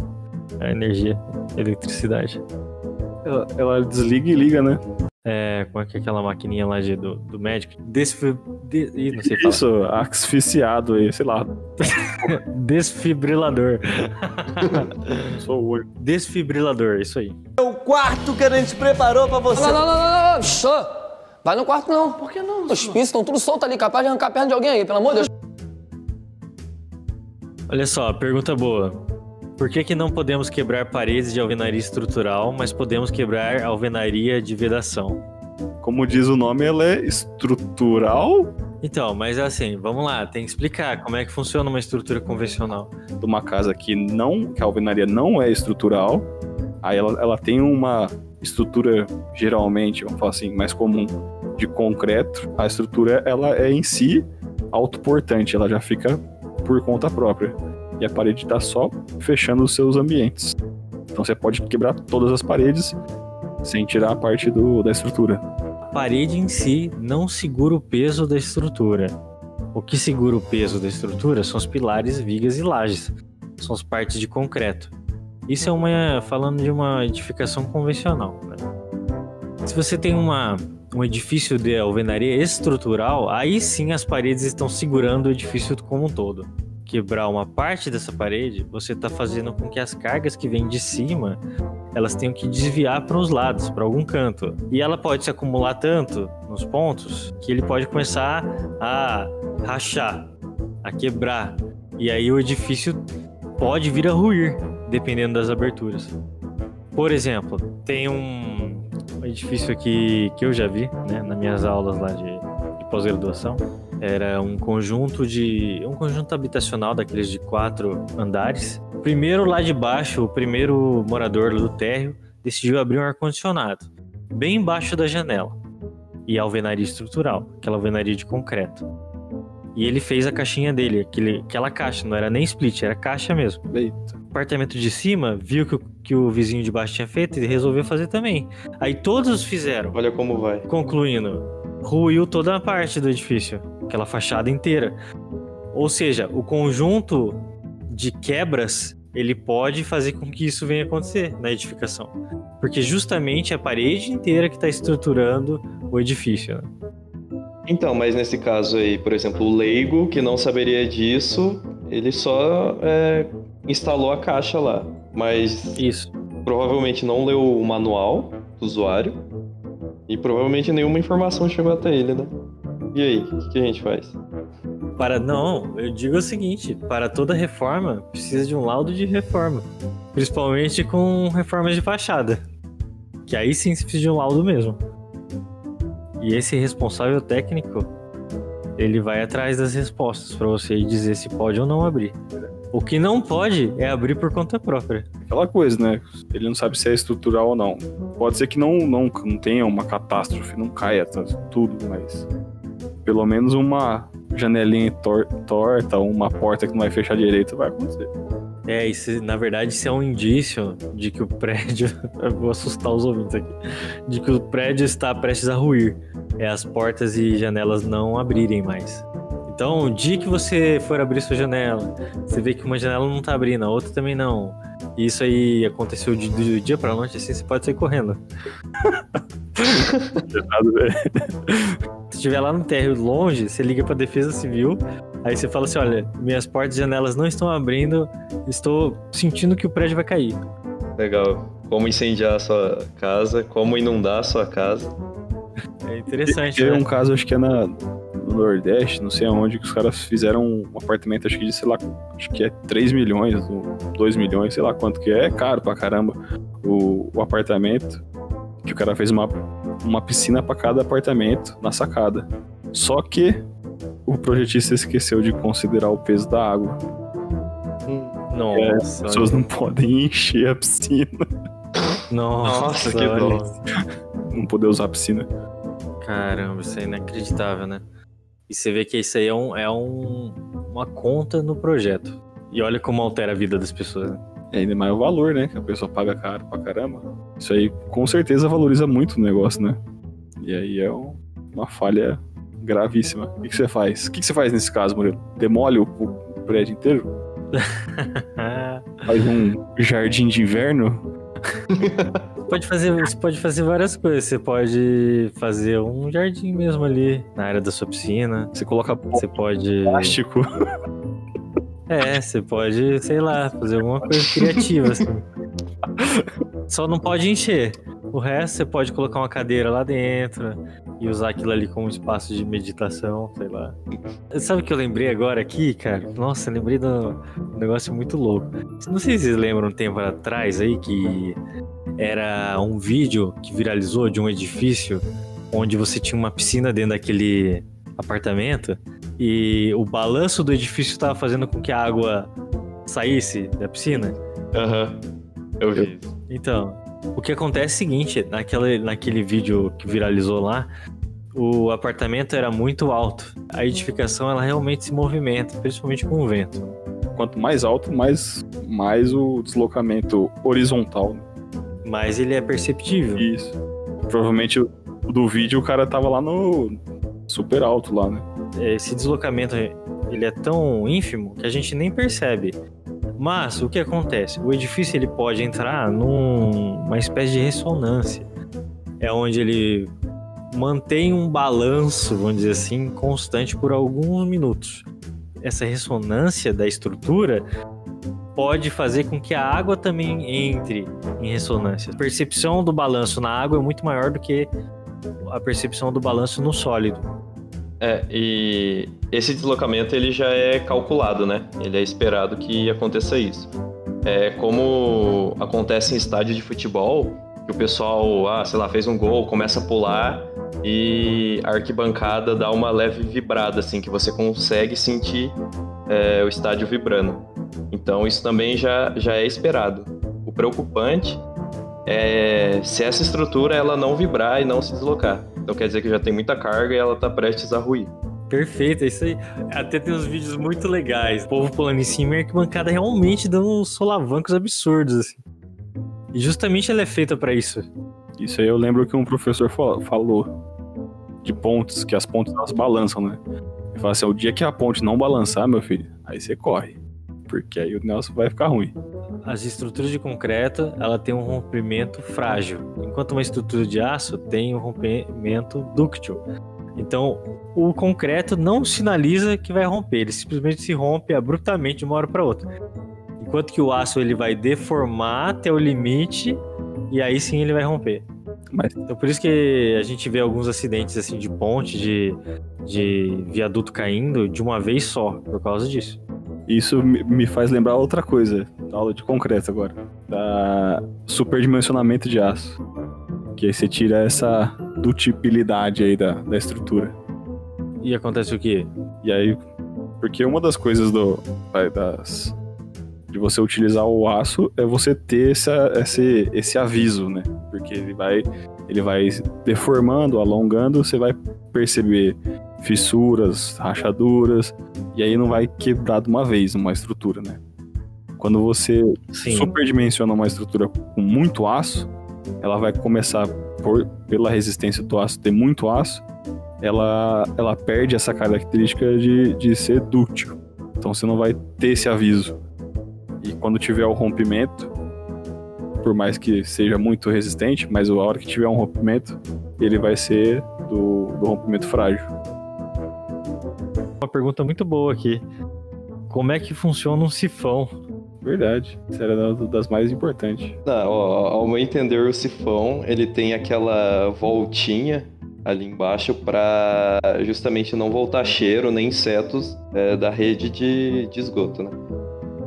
A energia, a eletricidade. Ela, ela desliga e liga, né? É, como é que é aquela maquininha lá de, do, do médico? Desfi... De... Ih, não sei falar. Isso, asfixiado aí, sei lá. Desfibrilador. Sou o olho. Desfibrilador, isso aí. O quarto que a gente preparou pra você. Não, não, não, não, não. Vai no quarto não. Por que não? Os pisos estão tudo soltos ali, capaz de arrancar a perna de alguém aí, pelo amor de Deus. Olha só, pergunta boa. Por que, que não podemos quebrar paredes de alvenaria estrutural, mas podemos quebrar alvenaria de vedação? Como diz o nome, ela é estrutural Então, mas é assim, vamos lá, tem que explicar como é que funciona uma estrutura convencional. de uma casa que não, que a alvenaria não é estrutural. Aí ela, ela tem uma estrutura geralmente, vamos falar assim, mais comum de concreto. A estrutura ela é em si autoportante, ela já fica por conta própria. E a parede está só fechando os seus ambientes. Então você pode quebrar todas as paredes sem tirar a parte do, da estrutura. A parede em si não segura o peso da estrutura. O que segura o peso da estrutura são os pilares, vigas e lajes. São as partes de concreto. Isso é uma falando de uma edificação convencional. né? Se você tem uma, um edifício de alvenaria estrutural, aí sim as paredes estão segurando o edifício como um todo. Quebrar uma parte dessa parede, você está fazendo com que as cargas que vêm de cima elas tenham que desviar para os lados, para algum canto. E ela pode se acumular tanto nos pontos que ele pode começar a rachar, a quebrar. E aí o edifício pode vir a ruir, dependendo das aberturas. Por exemplo, tem um edifício aqui que eu já vi, né, nas minhas aulas lá de, de pós-graduação. Era um conjunto de. um conjunto habitacional daqueles de quatro andares. Primeiro lá de baixo, o primeiro morador do térreo decidiu abrir um ar-condicionado, bem embaixo da janela. E alvenaria estrutural, aquela alvenaria de concreto. E ele fez a caixinha dele, aquele, aquela caixa, não era nem split, era caixa mesmo. Eita. Apartamento de cima viu que o, que o vizinho de baixo tinha feito e resolveu fazer também. Aí todos fizeram. Olha como vai. Concluindo, ruiu toda a parte do edifício, aquela fachada inteira. Ou seja, o conjunto de quebras, ele pode fazer com que isso venha acontecer na edificação. Porque justamente é a parede inteira que está estruturando o edifício. Né? Então, mas nesse caso aí, por exemplo, o leigo que não saberia disso, ele só é, instalou a caixa lá. Mas Isso. provavelmente não leu o manual do usuário. E provavelmente nenhuma informação chegou até ele, né? E aí, o que, que a gente faz? Para não, eu digo o seguinte: para toda reforma precisa de um laudo de reforma, principalmente com reformas de fachada, que aí sim se precisa de um laudo mesmo. E esse responsável técnico, ele vai atrás das respostas para você dizer se pode ou não abrir. O que não pode é abrir por conta própria. Aquela coisa, né? Ele não sabe se é estrutural ou não. Pode ser que não, não, não tenha uma catástrofe, não caia tudo, mas pelo menos uma janelinha tor- torta, uma porta que não vai fechar direito vai acontecer. É, isso, na verdade, isso é um indício de que o prédio. Vou assustar os ouvintes aqui. De que o prédio está prestes a ruir. É as portas e janelas não abrirem mais. Então, o dia que você for abrir sua janela, você vê que uma janela não tá abrindo, a outra também não. E isso aí aconteceu de, do dia pra noite, assim, você pode sair correndo. Se estiver lá no térreo longe, você liga pra defesa civil, aí você fala assim: olha, minhas portas e janelas não estão abrindo, estou sentindo que o prédio vai cair. Legal. Como incendiar a sua casa, como inundar a sua casa. É interessante, Teve né? um caso, acho que é na, no Nordeste, não sei aonde, que os caras fizeram um apartamento, acho que de, sei lá, acho que é 3 milhões, ou 2 milhões, sei lá quanto que é, é caro pra caramba o, o apartamento. Que o cara fez uma, uma piscina pra cada apartamento na sacada. Só que o projetista esqueceu de considerar o peso da água. Nossa, As pessoas não podem encher a piscina, nossa, Nossa, que dó. não poder usar a piscina. Caramba, isso é inacreditável, né? E você vê que isso aí é, um, é um- uma conta no projeto. E olha como altera a vida das pessoas. Né? E ainda mais o valor, né? Que a pessoa paga caro pra caramba. Isso aí com certeza valoriza muito o negócio, né? E aí é um- uma falha gravíssima. O que, que você faz? O que, que você faz nesse caso, Murilo? Demole o, o prédio inteiro? Faz um jardim de inverno? pode fazer, você pode fazer várias coisas. Você pode fazer um jardim mesmo ali na área da sua piscina. Você coloca Você pode. plástico? É, você pode, sei lá, fazer alguma coisa criativa, assim. Só não pode encher. O resto você pode colocar uma cadeira lá dentro e usar aquilo ali como espaço de meditação, sei lá. Sabe o que eu lembrei agora aqui, cara? Nossa, lembrei de um negócio muito louco. Não sei se vocês lembram um tempo atrás aí que era um vídeo que viralizou de um edifício onde você tinha uma piscina dentro daquele apartamento e o balanço do edifício estava fazendo com que a água saísse da piscina. Aham. Eu vi. isso. Então, o que acontece é o seguinte, naquela, naquele vídeo que viralizou lá, o apartamento era muito alto. A edificação ela realmente se movimenta, principalmente com o vento. Quanto mais alto, mais, mais o deslocamento horizontal. né? Mas ele é perceptível. Isso. Provavelmente o do vídeo o cara tava lá no super alto lá, né? Esse deslocamento ele é tão ínfimo que a gente nem percebe. Mas o que acontece? O edifício ele pode entrar numa espécie de ressonância. É onde ele mantém um balanço, vamos dizer assim, constante por alguns minutos. Essa ressonância da estrutura pode fazer com que a água também entre em ressonância. A percepção do balanço na água é muito maior do que a percepção do balanço no sólido. É, e esse deslocamento ele já é calculado, né? Ele é esperado que aconteça isso. É como acontece em estádio de futebol, que o pessoal, ah, sei lá, fez um gol, começa a pular e a arquibancada dá uma leve vibrada, assim, que você consegue sentir é, o estádio vibrando. Então isso também já, já é esperado. O preocupante é se essa estrutura ela não vibrar e não se deslocar. Então quer dizer que já tem muita carga e ela está prestes a ruir. Perfeito, é isso aí. Até tem uns vídeos muito legais. O povo pulando em cima e a arquibancada realmente dando uns solavancos absurdos, assim. E justamente ela é feita pra isso. Isso aí eu lembro que um professor fa- falou de pontes, que as pontes elas balançam, né? Ele fala assim: o dia que a ponte não balançar, meu filho, aí você corre. Porque aí o negócio vai ficar ruim. As estruturas de concreto, ela tem um rompimento frágil, enquanto uma estrutura de aço tem um rompimento dúctil. Então, o concreto não sinaliza que vai romper, ele simplesmente se rompe abruptamente de uma hora para outra. Enquanto que o aço ele vai deformar até o limite e aí sim ele vai romper. Mas- Então por isso que a gente vê alguns acidentes assim de ponte, de, de viaduto caindo de uma vez só, por causa disso. Isso me faz lembrar outra coisa, da aula de concreto agora, da superdimensionamento de aço. Que aí você tira essa dutibilidade aí da, da estrutura. E acontece o quê? E aí, porque uma das coisas do das de você utilizar o aço é você ter essa, esse, esse aviso, né? Porque ele vai ele vai deformando, alongando, você vai perceber fissuras, rachaduras, e aí não vai quebrar de uma vez uma estrutura, né? Quando você Sim. superdimensiona uma estrutura com muito aço, ela vai começar por, pela resistência do aço ter muito aço, ela, ela perde essa característica de, de ser dúctil. Então você não vai ter esse aviso. E quando tiver o rompimento, por mais que seja muito resistente, mas a hora que tiver um rompimento, ele vai ser do, do rompimento frágil. Uma pergunta muito boa aqui. Como é que funciona um sifão? Verdade. Essa era da- das mais importantes. Não, ó, ao meu entender, o sifão, ele tem aquela voltinha ali embaixo para justamente não voltar cheiro nem insetos é, da rede de, de esgoto, né?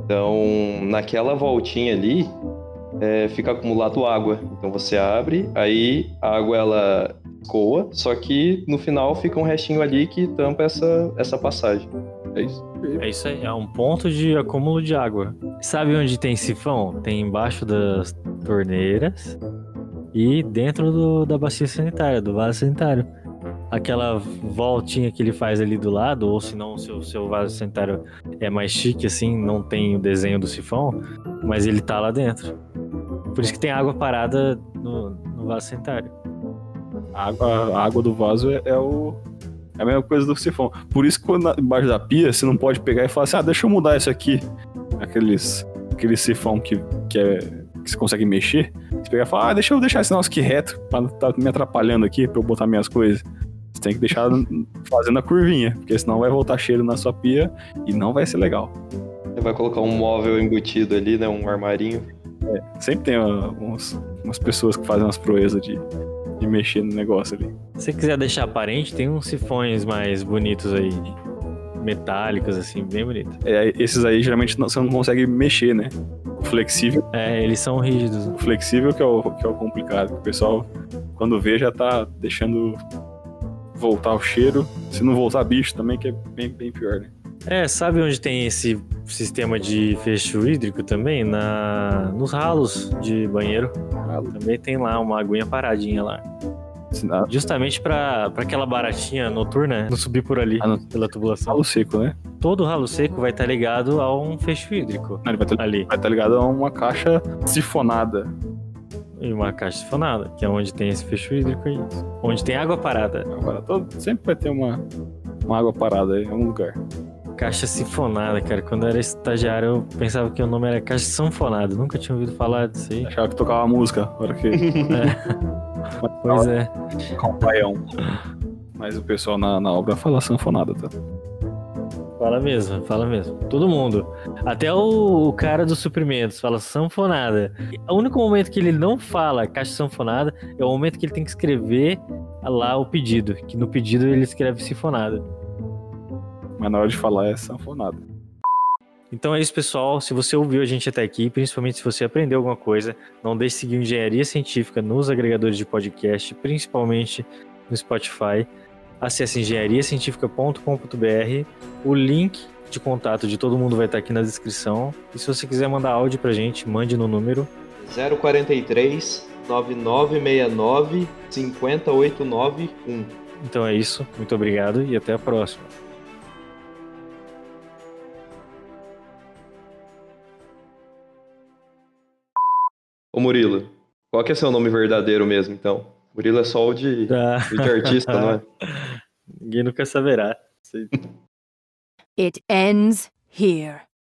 Então, naquela voltinha ali, é, fica acumulado água. Então você abre, aí a água ela escoa, só que no final fica um restinho ali que tampa essa, essa passagem. É isso. É isso aí, é um ponto de acúmulo de água. Sabe onde tem sifão? Tem embaixo das torneiras e dentro do- da bacia sanitária, do vaso sanitário. Aquela voltinha que ele faz ali do lado, ou se não, seu, seu vaso sanitário é mais chique assim, não tem o desenho do sifão, mas ele tá lá dentro. Por isso que tem água parada no, no vaso sanitário. A água, a água do vaso é, é o. É a mesma coisa do sifão. Por isso que quando embaixo da pia, você não pode pegar e falar assim, ah, deixa eu mudar isso aqui. Aqueles, aquele sifão que, que, é, que você consegue mexer. Você pega e fala, ah, deixa eu deixar esse negócio aqui reto, pra não tá me atrapalhando aqui, pra eu botar minhas coisas. Você tem que deixar fazendo a curvinha, porque senão vai voltar cheiro na sua pia e não vai ser legal. Você vai colocar um móvel embutido ali, né? Um armarinho. Sempre tem ó, uns, umas pessoas que fazem umas proezas de, de mexer no negócio ali. Se você quiser deixar aparente, tem uns sifões mais bonitos aí, metálicos assim, bem bonitos. É, esses aí geralmente não- você não consegue mexer, né? O flexível, É, eles são rígidos. o flexível que é o, que é o complicado. O pessoal, quando vê, já tá deixando voltar o cheiro. Se não voltar bicho também, que é bem, bem pior, né? É, sabe onde tem esse sistema de fecho hídrico também? Na, nos ralos de banheiro. Também tem lá uma aguinha paradinha lá. Justamente pra, pra aquela baratinha noturna não subir por ali, Ah, não. pela tubulação. Ralo seco, né? Todo ralo seco vai estar ligado a um fecho hídrico Não, ele vai estar ali. vai tá ligado a uma caixa sifonada. E uma caixa sifonada, que é onde tem esse fecho hídrico aí. Onde tem água parada. Agora, todo, sempre vai ter uma, uma água parada em algum lugar. Caixa sifonada, cara. Quando eu era estagiário, eu pensava que o nome era caixa sanfonada. Nunca tinha ouvido falar disso aí. Achava que tocava música, hora que Pois é. tocar um baião. Mas o pessoal na, na obra fala sanfonada, tá? Fala mesmo, fala mesmo. Todo mundo. Até o, o cara dos suprimentos fala sanfonada. O único momento que ele não fala caixa sanfonada é o momento que ele tem que escrever lá o pedido. Que no pedido ele escreve sinfonada. Mas na hora de falar é sanfonada. Então é isso, pessoal. Se você ouviu a gente até aqui, principalmente se você aprendeu alguma coisa, não deixe de seguir Engenharia Científica nos agregadores de podcast, principalmente no Spotify. Acesse engenhariacientifica.com.br. O link de contato de todo mundo vai estar aqui na descrição. E se você quiser mandar áudio pra gente, mande no número. 043 9969 50891. Então é isso. Muito obrigado e até a próxima. Ô Murilo, qual que é seu nome verdadeiro mesmo, então? Murilo é só o de, Tá. o de artista, não é? Ninguém nunca saberá. It ends here.